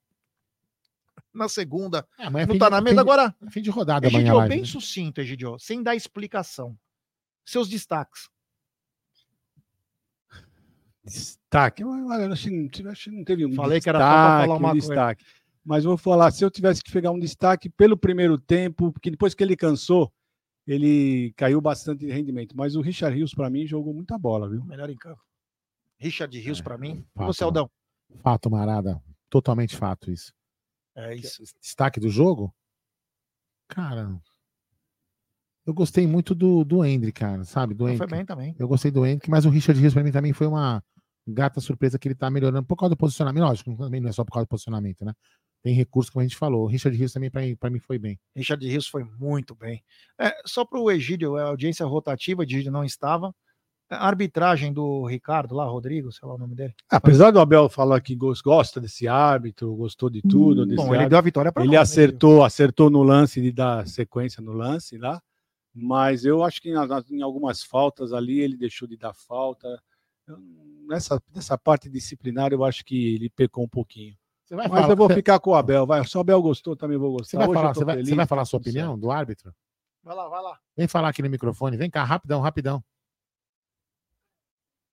Na segunda, amanhã é não fim tá de- na mesa. Agora, é fim de rodada amanhã Egidio, a live, bem né? sucinto, Egidio, sem dar explicação. Seus destaques. Destaque. Eu, eu acho que não- acho que não teve um Falei que era destaque, só pra falar um uma coisa. destaque. Mas vou falar, se eu tivesse que pegar um destaque pelo primeiro tempo, porque depois que ele cansou, ele caiu bastante de rendimento. Mas o Richard Rios, para mim, jogou muita bola, viu? Melhor em campo. Richard Rios pra mim. E fato, você, Aldão? Fato, Marada. Totalmente fato isso. É isso. Destaque do jogo? Cara, eu gostei muito do, do Hendrick, cara, sabe? Do Foi Hendrick. bem também. Eu gostei do Hendrick, mas o Richard Rios pra mim também foi uma grata surpresa que ele tá melhorando por causa do posicionamento. Lógico, também não é só por causa do posicionamento, né? Tem recurso, como a gente falou. O Richard Rios também pra mim, mim foi bem. Richard Rios foi muito bem. É, só para o Egídio, a audiência rotativa, Egídio não estava. A arbitragem do Ricardo lá, Rodrigo, sei lá o nome dele. Apesar do Abel falar que gos- gosta desse árbitro, gostou de tudo. desse Bom, ele árbitro, deu a vitória pra Ele nós, né, acertou, acertou no lance de dar sequência no lance lá. Mas eu acho que em, em algumas faltas ali ele deixou de dar falta. Eu- nessa, nessa parte disciplinar eu acho que ele pecou um pouquinho. Você vai Mas falar- eu vou você- ficar com o Abel. Vai. Se o Abel gostou, também vou Você gostar. vai, Hoje eu falar, você, vai, você vai falar a sua opinião do árbitro? Vai lá, vai lá. Vem falar aqui no microfone. Vem cá, rapidão, rapidão.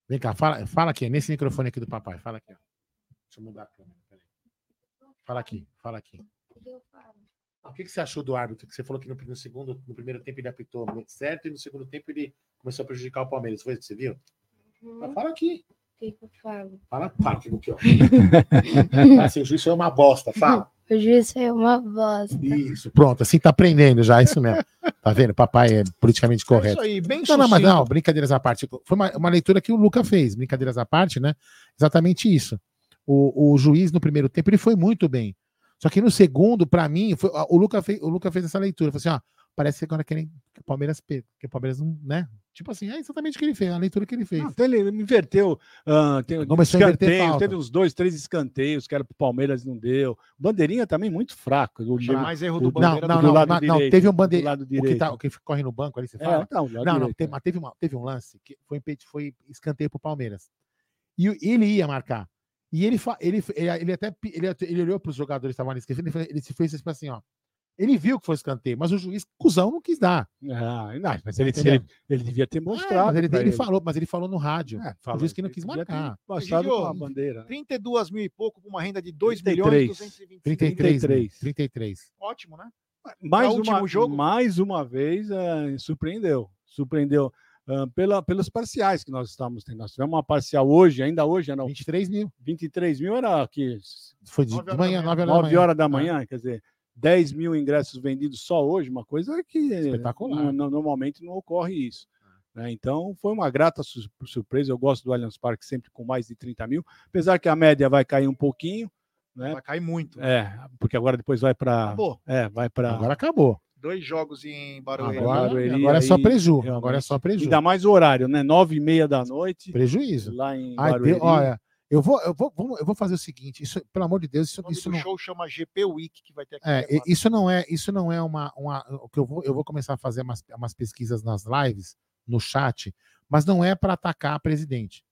Vem cá, fala, fala aqui, nesse microfone aqui do papai. Fala aqui, ó. Deixa eu mudar a câmera. peraí. Fala aqui, fala aqui. O que, que você achou do árbitro? Que você falou que no, no segundo, no primeiro tempo ele apitou muito certo e no segundo tempo ele começou a prejudicar o Palmeiras. Foi isso que você viu? Mas fala aqui. O que, que eu falo? Fala, fala aqui, aqui ó. assim, o juiz foi uma bosta, fala. O juiz é uma bosta. Isso, pronto, assim tá aprendendo já, isso mesmo. Tá vendo? Papai é politicamente correto. aí, bem não, não, mas não, brincadeiras à parte. Foi uma, uma leitura que o Luca fez, brincadeiras à parte, né? Exatamente isso. O, o juiz no primeiro tempo ele foi muito bem. Só que no segundo, pra mim, foi- o, Luca fez, o Luca fez essa leitura. Falou assim: ó, parece que agora querem que o Palmeiras perca, que o Palmeiras não, né? Tipo assim, é exatamente o que ele fez, a leitura que ele fez. Não, então ele inverteu. ah, tem Começou a inverter escanteio, falta. teve uns dois, três escanteios que era pro Palmeiras não deu. Bandeirinha também muito fraco. O, mais erro do Não, Bandeira não, do não, lado não, não, direito, teve um lado O que, tá, o que corre no banco ali, você É, fala? lado não, não, direito, teve, mas teve, uma, teve um lance que foi, foi escanteio pro Palmeiras. E ele ia marcar. E ele, fa- ele, ele, ele até ele, ele olhou para os jogadores que estavam ali esquecendo, ele, ele se fez tipo assim, ó. Ele viu que foi escanteio, mas o juiz, cuzão, não quis dar. Ah, não, mas ele, ele, ele devia ter É, mostrado. mas ele, ele falou, mas ele falou no rádio. É, o falou, juiz que não quis marcar. mostrado com a bandeira. 32 mil e pouco com uma renda de 2 33. milhões e 220 33, 33. 33. Ótimo, né? mais Pra último uma, jogo. mais uma vez eh, surpreendeu. Surpreendeu ah, pela, pelos parciais que nós estávamos tendo. Nós tivemos uma parcial hoje, ainda hoje eram 23 mil. 23 mil era que Foi de, Nove de horas da manhã, manhã. 9 horas da 9 manhã. horas da manhã, quer dizer, 10 mil ingressos vendidos só hoje, uma coisa que Espetacular. no- no- normalmente não ocorre isso. né? Então foi uma grata su- surpresa. Eu gosto do Allianz Parque sempre com mais de 30 mil, apesar que a média vai cair um pouquinho, né? Vai cair muito. É, porque agora depois vai para. Acabou. É, vai para. Agora acabou. Dois jogos em Barueri. Agora, Barueri, agora é só aí, preju. realmente. Agora é só preju. Ainda mais o horário, né? Nove e meia da noite. Prejuízo. Lá em Ai, Barueri. Olha, eu vou, eu vou, eu vou fazer o seguinte, isso, pelo amor de Deus, isso, O isso não, show chama GP Week, que vai ter aqui. é, isso não é, isso não é uma, uma o que eu vou, eu vou começar a fazer umas, umas pesquisas nas lives, no chat, mas não é para atacar a presidente.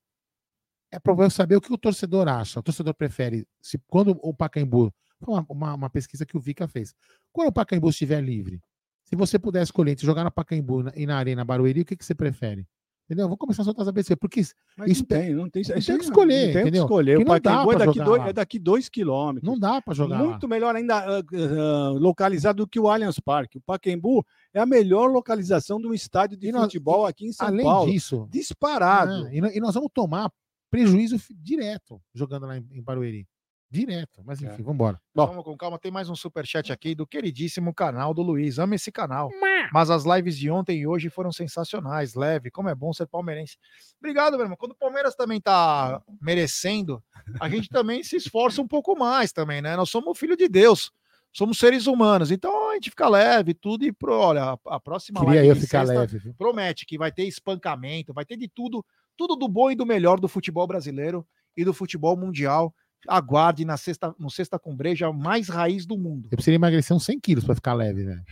É para eu saber o que o torcedor acha. O torcedor prefere, se quando o Pacaembu, foi uma, uma, uma pesquisa que o Vika fez. Quando o Pacaembu estiver livre, se você puder escolher entre jogar no Pacaembu e na Arena Barueri, o que, que você prefere? Entendeu? Eu vou começar a soltar as ABC, porque Mas isso não tem, não tem. não tem que escolher, não tem o que escolher. Que O Pacaembu é daqui, dois, lá. é daqui dois quilômetros. não dá para jogar lá. Muito melhor ainda ah, ah, localizado do que o Allianz Parque. O Pacaembu é a melhor localização de um estádio de nós- futebol aqui em São Além Paulo. disso, Disparado. É, e, nós vamos tomar prejuízo direto jogando lá em, em Barueri. Direto. Mas enfim, vamos embora. Mas Vamos com calma, tem mais um superchat aqui do queridíssimo canal do Luiz. Amo esse canal. Mas as lives de ontem e hoje foram sensacionais. Leve, como é bom ser palmeirense. Obrigado, meu irmão. Quando o Palmeiras também tá merecendo, a gente também se esforça um pouco mais também, né? Nós somos filho de Deus. Somos seres humanos. Então a gente fica leve, tudo. E pro, olha, a, próxima Queria live eu ficar sexta leve. viu? promete que vai ter espancamento, vai ter de tudo, tudo do bom e do melhor do futebol brasileiro e do futebol mundial. Aguarde na sexta, no Sexta com Breja, mais raiz do mundo. Eu precisaria emagrecer uns 100 quilos para ficar leve, velho.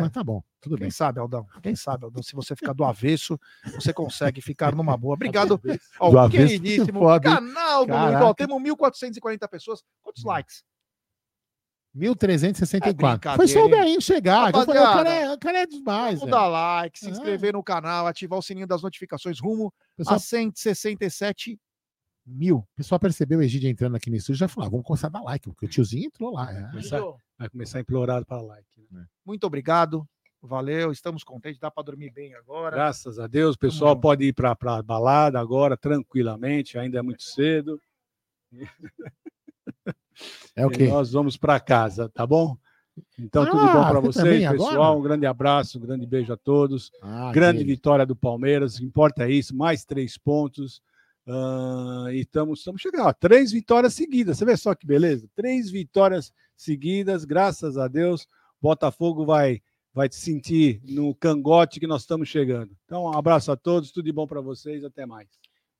Mas tá bom, tudo Quem bem. sabe, Aldão? Quem sabe, Aldão? Se você ficar do avesso, você consegue ficar numa boa. Obrigado ao Do avesso, queridíssimo hein? canal do. Ó, Temos 1.440 pessoas. Quantos likes? 1364. É Foi só o? Dainho chegar. Eu falei, o cara é, o cara é demais. Vamos dar like, se É. inscrever no canal, ativar o sininho das notificações rumo Pessoal- a 167 mil. O pessoal percebeu o Egídio entrando aqui no estúdio e já falou: ah, vamos começar a dar like, porque o tiozinho entrou lá. é. Começar- vai começar a implorar para like. né? Muito obrigado. Valeu, estamos contentes, dá para dormir bem agora. Graças a Deus, o pessoal pode ir para a balada agora tranquilamente, ainda é muito cedo. É o E quê? Nós vamos para casa, tá bom? Então, tudo Ah, bom para você vocês, também pessoal. agora? Um grande abraço, um grande beijo a todos. Ah, grande vitória do Palmeiras, o que importa é isso, mais três pontos. Ah, e estamos, chegando, três vitórias seguidas. Você vê só que beleza? Três vitórias seguidas, graças a Deus. Botafogo vai vai se sentir no cangote que nós estamos chegando. Então, um abraço a todos, tudo de bom para vocês, até mais.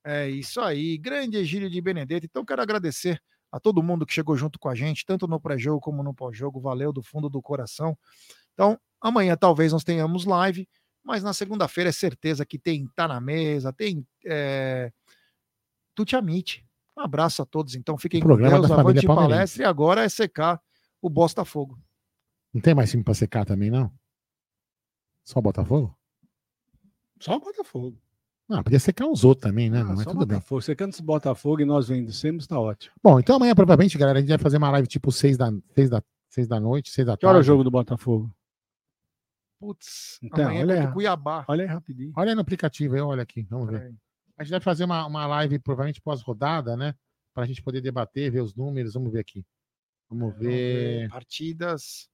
É isso aí, grande Egílio de Benedetto. Então, quero agradecer a todo mundo que chegou junto com a gente, tanto no pré-jogo como no pós-jogo. Valeu do fundo do coração. Então, amanhã talvez nós tenhamos live, mas na segunda-feira é certeza que tem Tá na Mesa, tem é... Tuti Amite. Um abraço a todos, então. Fiquem com Programa Deus, da família avante palestra. E agora é secar o Botafogo. Não tem mais time pra secar também, não? Só o Botafogo? Só o Botafogo. Não, podia secar os outros também, né? Ah, Mas só tudo bem. Botafogo. Você canta esse Botafogo e nós vencemos, tá ótimo. Bom, então amanhã, provavelmente, galera, a gente vai fazer uma live tipo 6 da, 6 da, 6 da noite, 6 da tarde. Que hora é o jogo do Botafogo? Putz, Então, amanhã olha é aí. contra o Cuiabá. Olha aí rapidinho. Olha aí no aplicativo, aí, olha aqui, vamos ver. Peraí. A gente vai fazer uma, uma live, provavelmente pós-rodada, né? Pra gente poder debater, ver os números. Vamos ver aqui. Vamos ver. Partidas.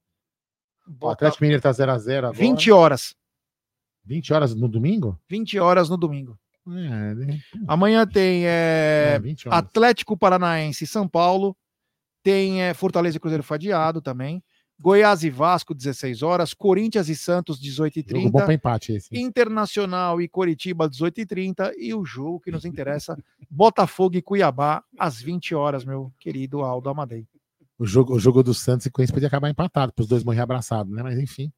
O Atlético Mineiro tá 0x0 agora. 20 horas. 20 horas no domingo? 20 horas no domingo. É, de- Amanhã tem é, É, 20 horas. Atlético Paranaense e São Paulo. Tem é, Fortaleza e Cruzeiro Fadiado também. Goiás e Vasco, 16 horas. Corinthians e Santos, jogo bom 18h30. empate esse. Internacional e Coritiba, 18h30. E o jogo que nos interessa, *laughs* Botafogo e Cuiabá, às 20 horas, meu querido Aldo Amadei. O jogo, o jogo do Santos e Corinthians podia acabar empatado, para os dois morrer abraçados, né? Mas enfim.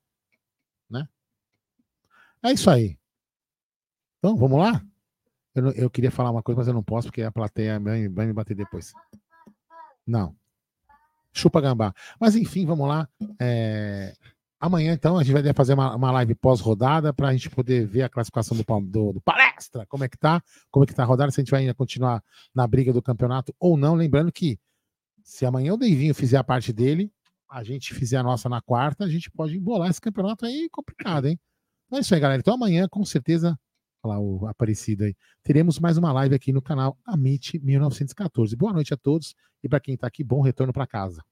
Né? É isso aí. Então, vamos lá? Eu, eu queria falar uma coisa, mas eu não posso, porque a plateia vai, vai me bater depois. Não. Chupa gambá. Mas enfim, vamos lá. É, Amanhã, então, a gente vai fazer uma, uma live pós-rodada para a gente poder ver a classificação do, do, do palestra, como é que tá, como é que tá a rodada, se a gente vai ainda continuar na briga do campeonato ou não. Lembrando que se amanhã o Deivinho fizer a parte dele, a gente fizer a nossa na quarta, a gente pode embolar esse campeonato aí complicado, hein? Então é isso aí, galera. Então amanhã, com certeza, lá o Aparecido aí, teremos mais uma live aqui no canal Amit 1914. Boa noite a todos e para quem tá aqui, bom retorno para casa.